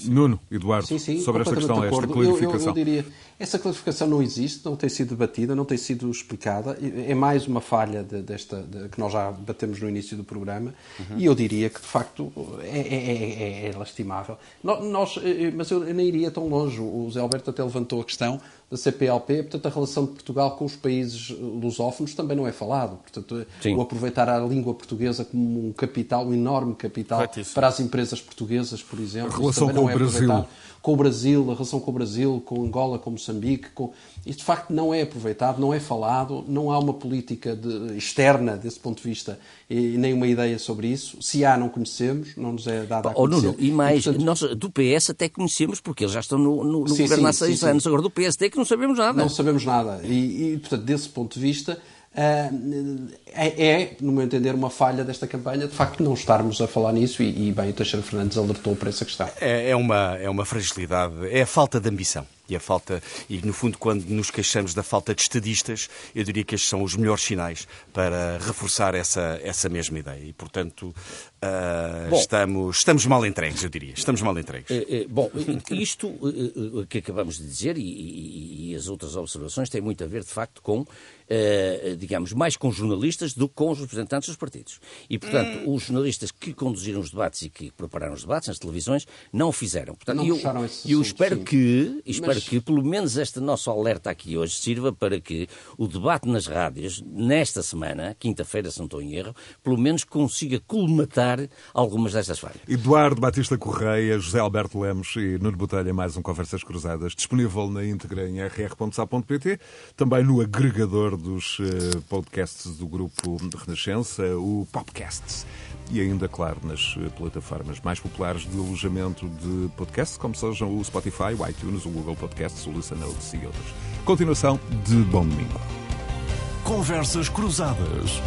Speaker 2: Nuno, Eduardo, sim, sim, sobre esta questão, esta clarificação.
Speaker 4: Eu, eu, eu, diria, essa clarificação não existe, não tem sido debatida, não tem sido explicada. É mais uma falha de, desta de, que nós já batemos no início do programa uhum. e eu diria que, de facto, é, é, é, é lastimável. Nós, eh, mas eu nem iria tão longe. O Zé Alberto até levantou a questão da CPLP, portanto, a relação de Portugal com os países lusófonos também não é falado. Portanto, Sim. o aproveitar a língua portuguesa como um capital, um enorme capital para as empresas portuguesas, por exemplo.
Speaker 2: A relação com
Speaker 4: é
Speaker 2: o Brasil
Speaker 4: com o Brasil, a relação com o Brasil, com Angola, com Moçambique. Com... Isto de facto não é aproveitado, não é falado, não há uma política de... externa desse ponto de vista e nem uma ideia sobre isso. Se há, não conhecemos, não nos é dada a conhecer.
Speaker 3: Oh, Nuno, e mais, e, portanto... nós do PS até conhecemos porque eles já estão no, no, no sim, governo sim, há seis sim, anos. Agora do PSD é que não sabemos nada.
Speaker 4: Não sabemos nada. E, e portanto, desse ponto de vista é, é, no meu entender, uma falha desta campanha, de facto, não estarmos a falar nisso e, e bem, o Teixeira Fernandes alertou para essa questão.
Speaker 1: É, é, uma, é uma fragilidade, é a falta de ambição. E a falta, e no fundo, quando nos queixamos da falta de estadistas, eu diria que estes são os melhores sinais para reforçar essa, essa mesma ideia. E, portanto, uh, bom, estamos, estamos mal entregues, eu diria. Estamos mal entregues.
Speaker 3: É, é, bom, isto uh, que acabamos de dizer e, e, e, as outras observações têm muito a ver, de facto, com digamos, mais com jornalistas do que com os representantes dos partidos. E, portanto, hum. os jornalistas que conduziram os debates e que prepararam os debates nas televisões não o fizeram. Portanto,
Speaker 4: não
Speaker 3: eu,
Speaker 4: eu
Speaker 3: espero que, espero que, pelo menos, este nosso alerta aqui hoje sirva para que o debate nas rádios, nesta semana, quinta-feira, se não estou em erro, pelo menos consiga colmatar algumas destas falhas.
Speaker 2: Eduardo Batista Correia, José Alberto Lemos e Nuno Botelha, mais um Conversas Cruzadas, disponível na íntegra em rr.sa.pt, também no agregador dos uh, podcasts do grupo de Renascença, o Popcasts. E ainda, claro, nas plataformas mais populares de alojamento de podcasts, como sejam o Spotify, o iTunes, o Google Podcasts, o Listen Notes e outros. Continuação de Bom Domingo.
Speaker 5: Conversas Cruzadas.